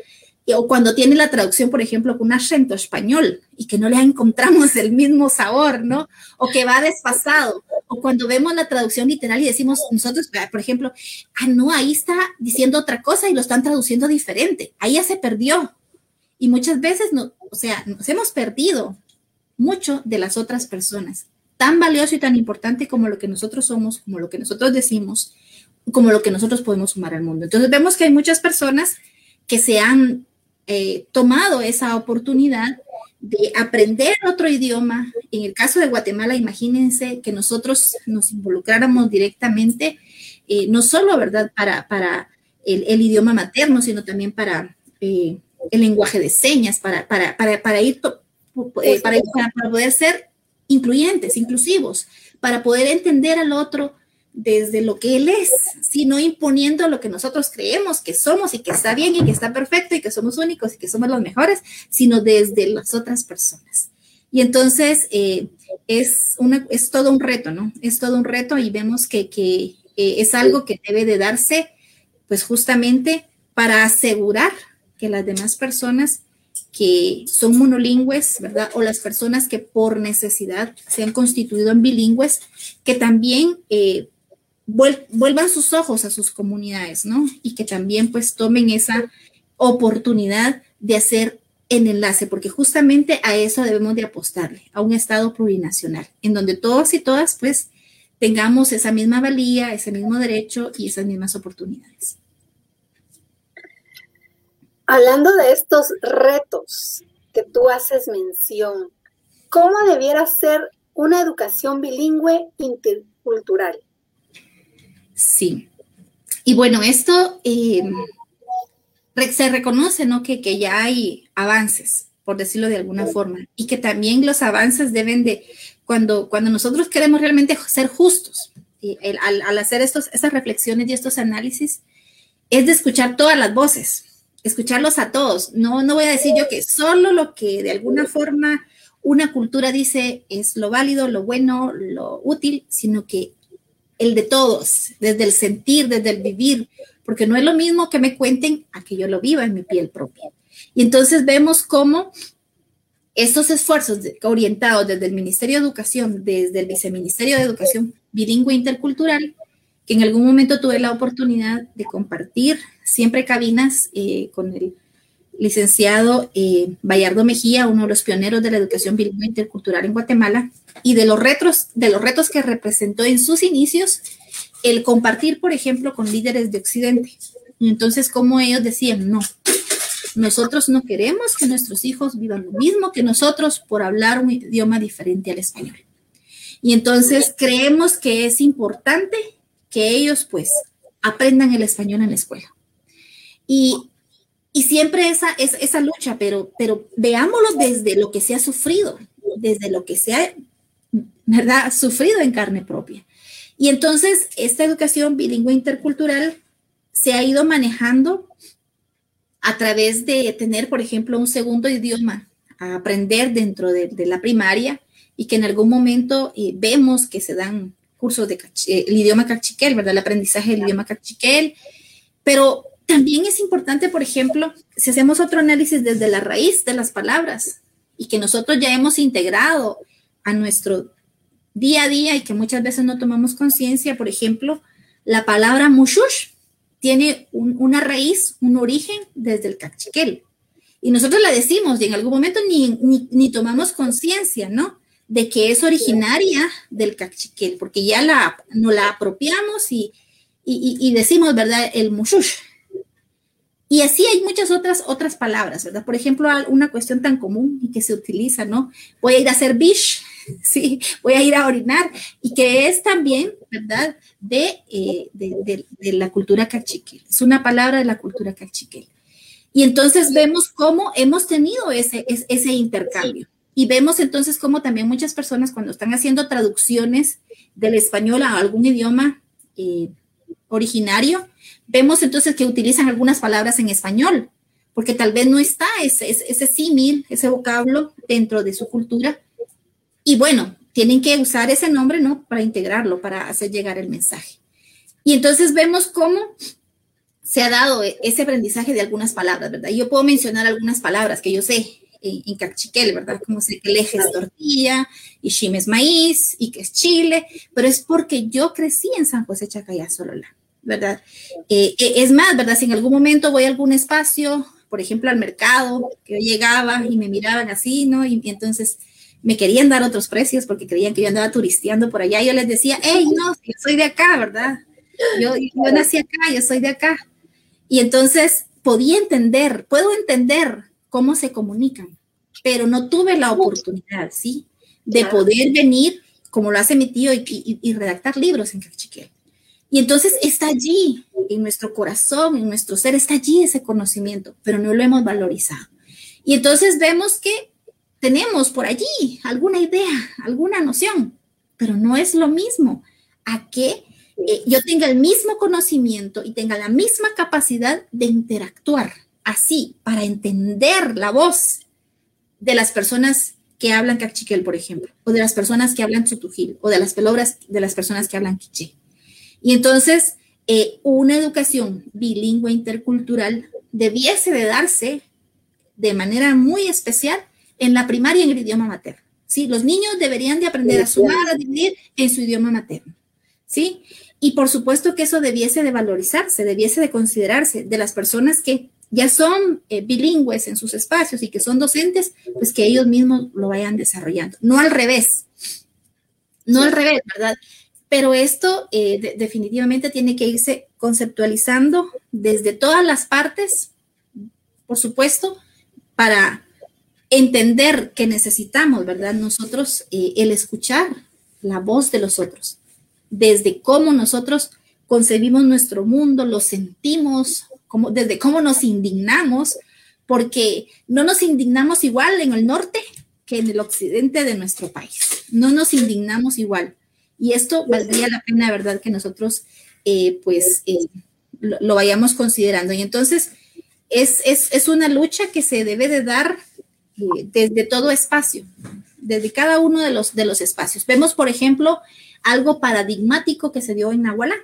o cuando tiene la traducción, por ejemplo, con un acento español y que no le encontramos el mismo sabor, ¿no? O que va desfasado. O cuando vemos la traducción literal y decimos nosotros, por ejemplo, ah, no, ahí está diciendo otra cosa y lo están traduciendo diferente. Ahí ya se perdió. Y muchas veces, no, o sea, nos hemos perdido mucho de las otras personas. Tan valioso y tan importante como lo que nosotros somos, como lo que nosotros decimos, como lo que nosotros podemos sumar al mundo. Entonces vemos que hay muchas personas que se han eh, tomado esa oportunidad de aprender otro idioma. En el caso de Guatemala, imagínense que nosotros nos involucráramos directamente, eh, no solo, ¿verdad?, para, para el, idioma materno, sino también para eh, el lenguaje de señas, para, para, para, para ir, para, para poder ser incluyentes, inclusivos, para poder entender al otro desde lo que Él es, sino imponiendo lo que nosotros creemos que somos y que está bien y que está perfecto y que somos únicos y que somos los mejores, sino desde las otras personas. Y entonces eh, es, una, es todo un reto, ¿no? Es todo un reto y vemos que, que eh, es algo que debe de darse, pues justamente para asegurar que las demás personas que son monolingües, ¿verdad? O las personas que por necesidad se han constituido en bilingües, que también eh, vuelvan sus ojos a sus comunidades, ¿no? Y que también pues tomen esa oportunidad de hacer el enlace, porque justamente a eso debemos de apostarle, a un Estado plurinacional, en donde todos y todas pues tengamos esa misma valía, ese mismo derecho y esas mismas oportunidades. Hablando de estos retos que tú haces mención, ¿cómo debiera ser una educación bilingüe intercultural? Sí. Y bueno, esto eh, se reconoce, ¿no? Que, que ya hay avances, por decirlo de alguna forma, y que también los avances deben de, cuando, cuando nosotros queremos realmente ser justos, al, hacer estos, estas reflexiones y estos análisis, es de escuchar todas las voces, escucharlos a todos. No, no voy a decir yo que solo lo que de alguna forma una cultura dice es lo válido, lo bueno, lo útil, sino que el de todos, desde el sentir, desde el vivir, porque no es lo mismo que me cuenten a que yo lo viva en mi piel propia. Y entonces vemos cómo estos esfuerzos orientados desde el Ministerio de Educación, desde el Viceministerio de Educación Bilingüe Intercultural, que en algún momento tuve la oportunidad de compartir siempre cabinas eh, con el licenciado eh, Bayardo Mejía, uno de los pioneros de la educación bilingüe intercultural en Guatemala, y de los, retos, de los retos que representó en sus inicios el compartir, por ejemplo, con líderes de Occidente. Entonces, como ellos decían, no, nosotros no queremos que nuestros hijos vivan lo mismo que nosotros por hablar un idioma diferente al español. Y entonces creemos que es importante que ellos pues aprendan el español en la escuela. Y y siempre esa, es, esa lucha, pero, pero veámoslo desde lo que se ha sufrido, desde lo que se ha, ¿verdad?, sufrido en carne propia. Y entonces esta educación bilingüe intercultural se ha ido manejando a través de tener, por ejemplo, un segundo idioma a aprender dentro de, la primaria y que en algún momento eh, vemos que se dan cursos de eh, el idioma cachiquel, ¿verdad? El aprendizaje del idioma cachiquel, pero también es importante, por ejemplo, si hacemos otro análisis desde la raíz de las palabras y que nosotros ya hemos integrado a nuestro día a día y que muchas veces no tomamos conciencia, por ejemplo, la palabra mushush tiene una raíz, un origen desde el cachiquel. Y nosotros la decimos y en algún momento ni, tomamos conciencia, ¿no? De que es originaria del cachiquel, porque ya la, no la apropiamos y, y decimos, ¿verdad? El mushush, y así hay muchas otras, otras palabras, ¿verdad? Por ejemplo, una cuestión tan común y que se utiliza, ¿no? Voy a ir a hacer bish, sí, voy a ir a orinar, y que es también, ¿verdad? De, eh, de, de, la cultura cachiquel. Es una palabra de la cultura cachiquel. Y entonces vemos cómo hemos tenido ese, ese intercambio. Y vemos entonces cómo también muchas personas cuando están haciendo traducciones del español a algún idioma eh, originario, vemos entonces que utilizan algunas palabras en español, porque tal vez no está ese, ese símil, ese vocablo dentro de su cultura. Y bueno, tienen que usar ese nombre, ¿no? Para integrarlo, para hacer llegar el mensaje. Y entonces vemos cómo se ha dado ese aprendizaje de algunas palabras, ¿verdad? Yo puedo mencionar algunas palabras que yo sé en, cachiquel, ¿verdad? Como sé que el eje es tortilla, y shim es maíz, y que es chile, pero es porque yo crecí en San José Chacayá, Solola, ¿verdad? Eh, eh, es más, ¿verdad? Si en algún momento voy a algún espacio, por ejemplo, al mercado, que yo llegaba y me miraban así, ¿no? y entonces me querían dar otros precios porque creían que yo andaba turisteando por allá. Yo les decía, hey, no, yo soy de acá, ¿verdad? Yo, yo nací acá, yo soy de acá. Y entonces podía entender, puedo entender cómo se comunican, pero no tuve la oportunidad, ¿sí? De poder venir, como lo hace mi tío, y, redactar libros en Cachiquel. Y entonces está allí, en nuestro corazón, en nuestro ser, está allí ese conocimiento, pero no lo hemos valorizado. Y entonces vemos que tenemos por allí alguna idea, alguna noción, pero no es lo mismo a que eh, yo tenga el mismo conocimiento y tenga la misma capacidad de interactuar así para entender la voz de las personas que hablan cachiquel, por ejemplo, o de las personas que hablan tsutujil, o de las palabras de las personas que hablan quiché. Y entonces, eh, una educación bilingüe intercultural debiese de darse de manera muy especial en la primaria en el idioma materno. ¿sí? Los niños deberían de aprender a sumar, a dividir en su idioma materno. ¿sí? Y por supuesto que eso debiese de valorizarse, debiese de considerarse de las personas que ya son eh, bilingües en sus espacios y que son docentes, pues que ellos mismos lo vayan desarrollando. No al revés, no al revés, ¿verdad? Pero esto eh, definitivamente tiene que irse conceptualizando desde todas las partes, por supuesto, para entender que necesitamos, ¿verdad? Nosotros eh, el escuchar la voz de los otros, desde cómo nosotros concebimos nuestro mundo, lo sentimos, desde cómo nos indignamos, porque no nos indignamos igual en el norte que en el occidente de nuestro país. No nos indignamos igual. Y esto valdría la pena, ¿verdad?, que nosotros, eh, pues, eh, lo, vayamos considerando. Y entonces, es, es, es una lucha que se debe de dar desde todo espacio, desde cada uno de los, de los espacios. Vemos, por ejemplo, algo paradigmático que se dio en Nahualá,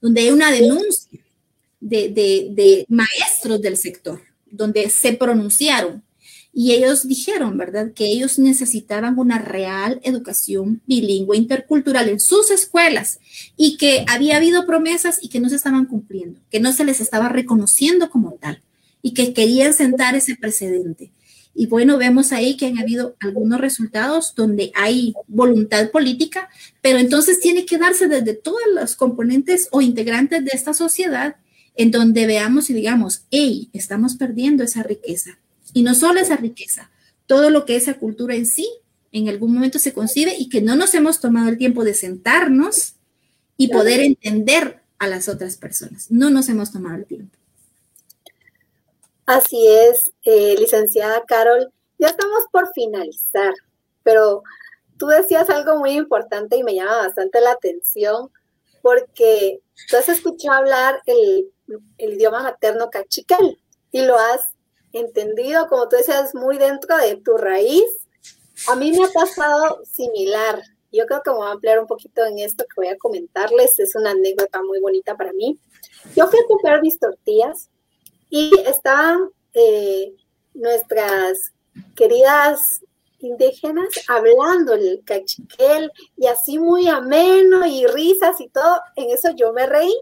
donde hay una denuncia de, de, maestros del sector, donde se pronunciaron y ellos dijeron, ¿verdad?, que ellos necesitaban una real educación bilingüe intercultural en sus escuelas y que había habido promesas y que no se estaban cumpliendo, que no se les estaba reconociendo como tal y que querían sentar ese precedente. Y bueno, vemos ahí que han habido algunos resultados donde hay voluntad política, pero entonces tiene que darse desde todos los componentes o integrantes de esta sociedad en donde veamos y digamos, hey, estamos perdiendo esa riqueza. Y no solo esa riqueza, todo lo que esa cultura en sí en algún momento se concibe y que no nos hemos tomado el tiempo de sentarnos y poder entender a las otras personas. No nos hemos tomado el tiempo. Así es, eh, licenciada Carol. Ya estamos por finalizar, pero tú decías algo muy importante y me llama bastante la atención porque tú has escuchado hablar el, idioma materno cachiquel y lo has entendido, como tú decías, muy dentro de tu raíz. A mí me ha pasado similar. Yo creo que me voy a ampliar un poquito en esto que voy a comentarles. Es una anécdota muy bonita para mí. Yo fui a comprar mis tortillas y estaban eh, nuestras queridas indígenas hablando el cachiquel y así muy ameno y risas y todo. En eso yo me reí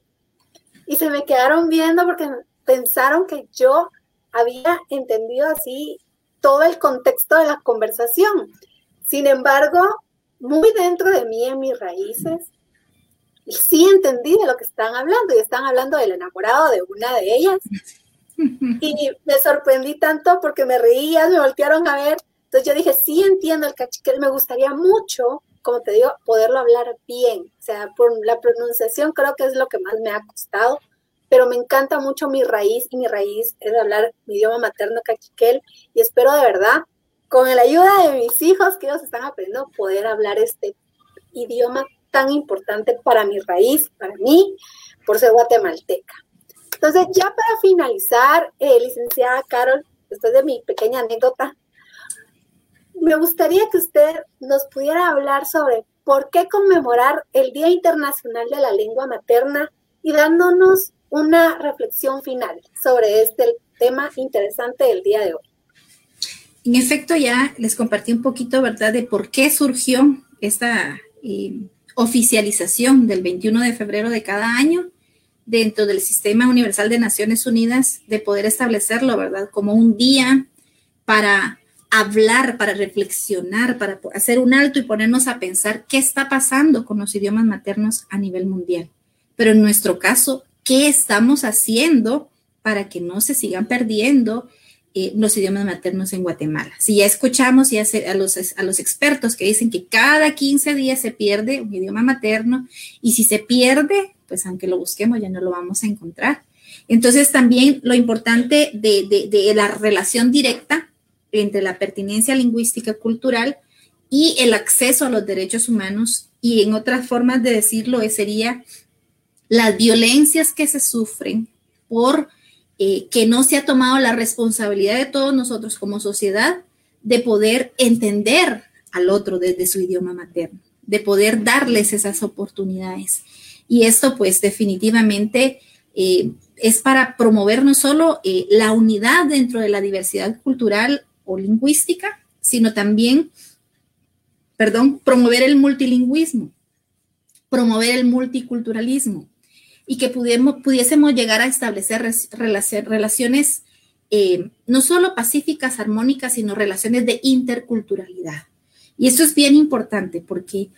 y se me quedaron viendo porque pensaron que yo había entendido así todo el contexto de la conversación. Sin embargo, muy dentro de mí, en mis raíces, sí entendí de lo que están hablando y están hablando del enamorado de una de ellas y me sorprendí tanto porque me reía, me voltearon a ver. Entonces yo dije, sí entiendo el cachiquel, me gustaría mucho, como te digo, poderlo hablar bien. O sea, por la pronunciación creo que es lo que más me ha costado, pero me encanta mucho mi raíz y mi raíz es hablar mi idioma materno cachiquel y espero de verdad con la ayuda de mis hijos, que ellos están aprendiendo poder hablar este idioma tan importante para mi raíz, para mí, por ser guatemalteca. Entonces, ya para finalizar, eh, licenciada Carol, después de mi pequeña anécdota, me gustaría que usted nos pudiera hablar sobre por qué conmemorar el Día Internacional de la Lengua Materna y dándonos una reflexión final sobre este tema interesante del día de hoy. En efecto, ya les compartí un poquito, ¿verdad?, de por qué surgió esta eh, oficialización del 21 de febrero de cada año dentro del Sistema Universal de Naciones Unidas, de poder establecerlo, ¿verdad?, como un día para hablar, para reflexionar, para hacer un alto y ponernos a pensar qué está pasando con los idiomas maternos a nivel mundial. Pero en nuestro caso, ¿qué estamos haciendo para que no se sigan perdiendo eh, los idiomas maternos en Guatemala? Si ya escuchamos ya a, los, a los expertos que dicen que cada 15 días se pierde un idioma materno y si se pierde, pues aunque lo busquemos ya no lo vamos a encontrar. Entonces también lo importante de, de la relación directa entre la pertinencia lingüística cultural y el acceso a los derechos humanos y en otras formas de decirlo sería las violencias que se sufren por eh, que no se ha tomado la responsabilidad de todos nosotros como sociedad de poder entender al otro desde su idioma materno, de poder darles esas oportunidades. Y esto pues definitivamente eh, es para promover no solo eh, la unidad dentro de la diversidad cultural o lingüística, sino también, perdón, promover el multilingüismo, promover el multiculturalismo y que pudiésemos llegar a establecer relaciones eh, no solo pacíficas, armónicas, sino relaciones de interculturalidad. Y eso es bien importante porque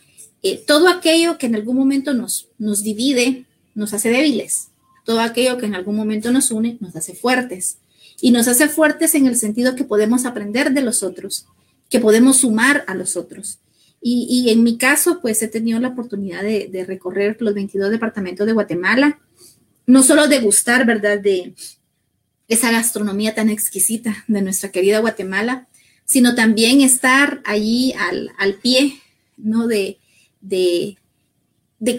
eh, todo aquello que en algún momento nos, nos divide nos hace débiles. Todo aquello que en algún momento nos une nos hace fuertes y nos hace fuertes en el sentido que podemos aprender de los otros, que podemos sumar a los otros. Y, en mi caso, pues he tenido la oportunidad de, recorrer los 22 departamentos de Guatemala, no solo de gustar, ¿verdad?, de esa gastronomía tan exquisita de nuestra querida Guatemala, sino también estar allí al, pie, ¿no?, de, de,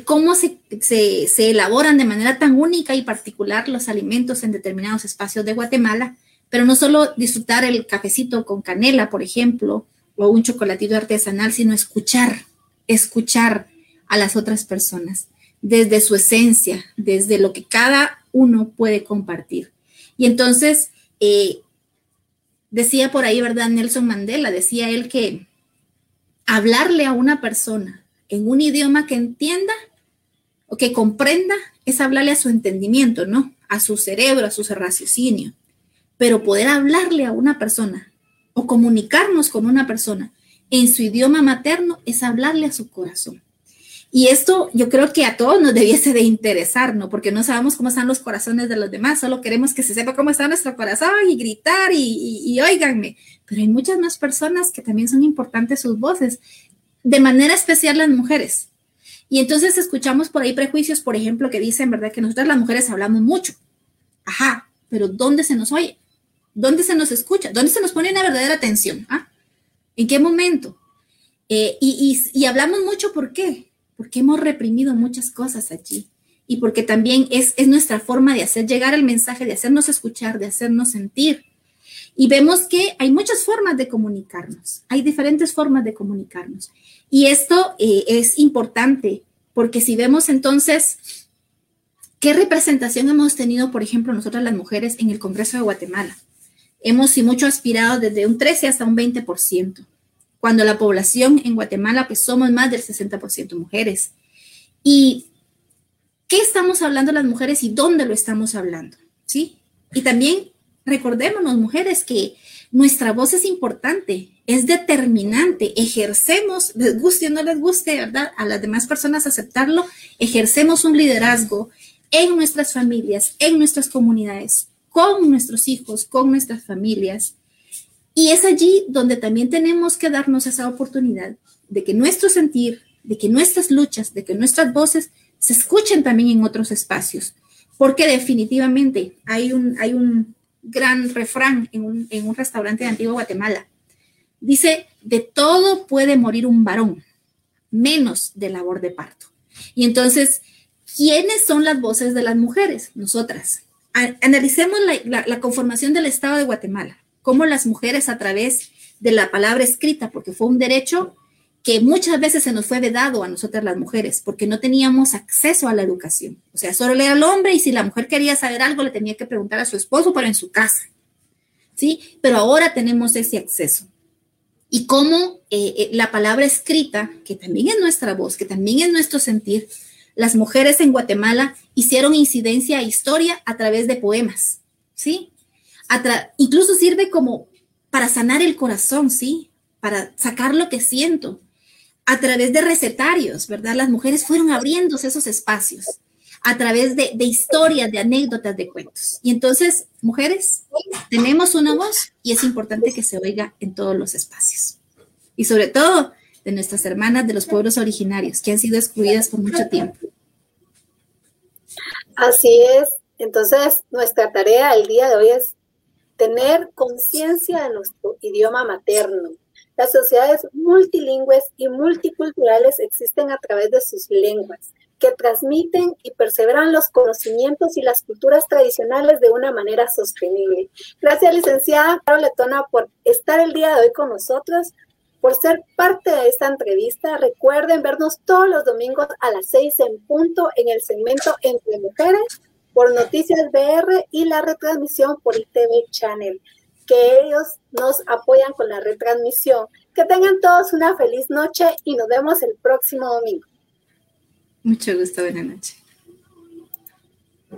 cómo se, se, elaboran de manera tan única y particular los alimentos en determinados espacios de Guatemala, pero no solo disfrutar el cafecito con canela, por ejemplo, o un chocolatito artesanal, sino escuchar, escuchar a las otras personas desde su esencia, desde lo que cada uno puede compartir. Y entonces, eh, decía por ahí, ¿verdad? Nelson Mandela, decía él que hablarle a una persona en un idioma que entienda o que comprenda es hablarle a su entendimiento, ¿no? A su cerebro, a su raciocinio. Pero poder hablarle a una persona o comunicarnos con una persona en su idioma materno es hablarle a su corazón. Y esto yo creo que a todos nos debiese de interesar, ¿no? Porque no sabemos cómo están los corazones de los demás, solo queremos que se sepa cómo está nuestro corazón y gritar y, y, oíganme. Pero hay muchas más personas que también son importantes sus voces, de manera especial las mujeres. Y entonces escuchamos por ahí prejuicios, por ejemplo, que dicen, ¿verdad? Que nosotras las mujeres hablamos mucho. Ajá, pero ¿dónde se nos oye? ¿Dónde se nos escucha? ¿Dónde se nos pone una verdadera atención? ¿Ah? ¿En qué momento? Eh, y, hablamos mucho, ¿por qué? Porque hemos reprimido muchas cosas allí y porque también es, es nuestra forma de hacer llegar el mensaje, de hacernos escuchar, de hacernos sentir. Y vemos que hay muchas formas de comunicarnos, hay diferentes formas de comunicarnos. Y esto eh, es importante porque si vemos entonces qué representación hemos tenido, por ejemplo, nosotras las mujeres en el Congreso de Guatemala hemos y mucho aspirado desde un 13 hasta un 20%, cuando la población en Guatemala pues somos más del 60% mujeres. ¿Y qué estamos hablando las mujeres y dónde lo estamos hablando? ¿Sí? Y también recordémonos, mujeres, que nuestra voz es importante, es determinante, ejercemos, les guste o no les guste, ¿verdad? A las demás personas aceptarlo, ejercemos un liderazgo en nuestras familias, en nuestras comunidades, con nuestros hijos, con nuestras familias. Y es allí donde también tenemos que darnos esa oportunidad de que nuestro sentir, de que nuestras luchas, de que nuestras voces se escuchen también en otros espacios. Porque definitivamente hay un, hay un gran refrán en un, en un restaurante de Antigua Guatemala. dice, de todo puede morir un varón, menos de labor de parto. Y entonces, ¿quiénes son las voces de las mujeres? Nosotras. Analicemos la, conformación del Estado de Guatemala, cómo las mujeres a través de la palabra escrita, porque fue un derecho que muchas veces se nos fue vedado a nosotras las mujeres, porque no teníamos acceso a la educación. O sea, solo era el hombre y si la mujer quería saber algo le tenía que preguntar a su esposo, pero en su casa. ¿Sí? Pero ahora tenemos ese acceso y cómo eh, eh, la palabra escrita, que también es nuestra voz, que también es nuestro sentir, las mujeres en Guatemala hicieron incidencia a historia a través de poemas, ¿sí? incluso sirve como para sanar el corazón, ¿sí? Para sacar lo que siento. A través de recetarios, ¿verdad? Las mujeres fueron abriéndose esos espacios a través de, de, historias, de anécdotas, de cuentos. Y entonces, mujeres, tenemos una voz y es importante que se oiga en todos los espacios. Y sobre todo de nuestras hermanas de los pueblos originarios, que han sido excluidas por mucho tiempo. Así es. Entonces, nuestra tarea el día de hoy es tener conciencia de nuestro idioma materno. Las sociedades multilingües y multiculturales existen a través de sus lenguas que transmiten y perseveran los conocimientos y las culturas tradicionales de una manera sostenible. Gracias, licenciada Letona, por estar el día de hoy con nosotros, por ser parte de esta entrevista. Recuerden vernos todos los domingos a las seis en punto en el segmento Entre Mujeres por Noticias BR y la retransmisión por ITV Channel. Que ellos nos apoyan con la retransmisión. Que tengan todos una feliz noche y nos vemos el próximo domingo. Mucho gusto, buenas noches.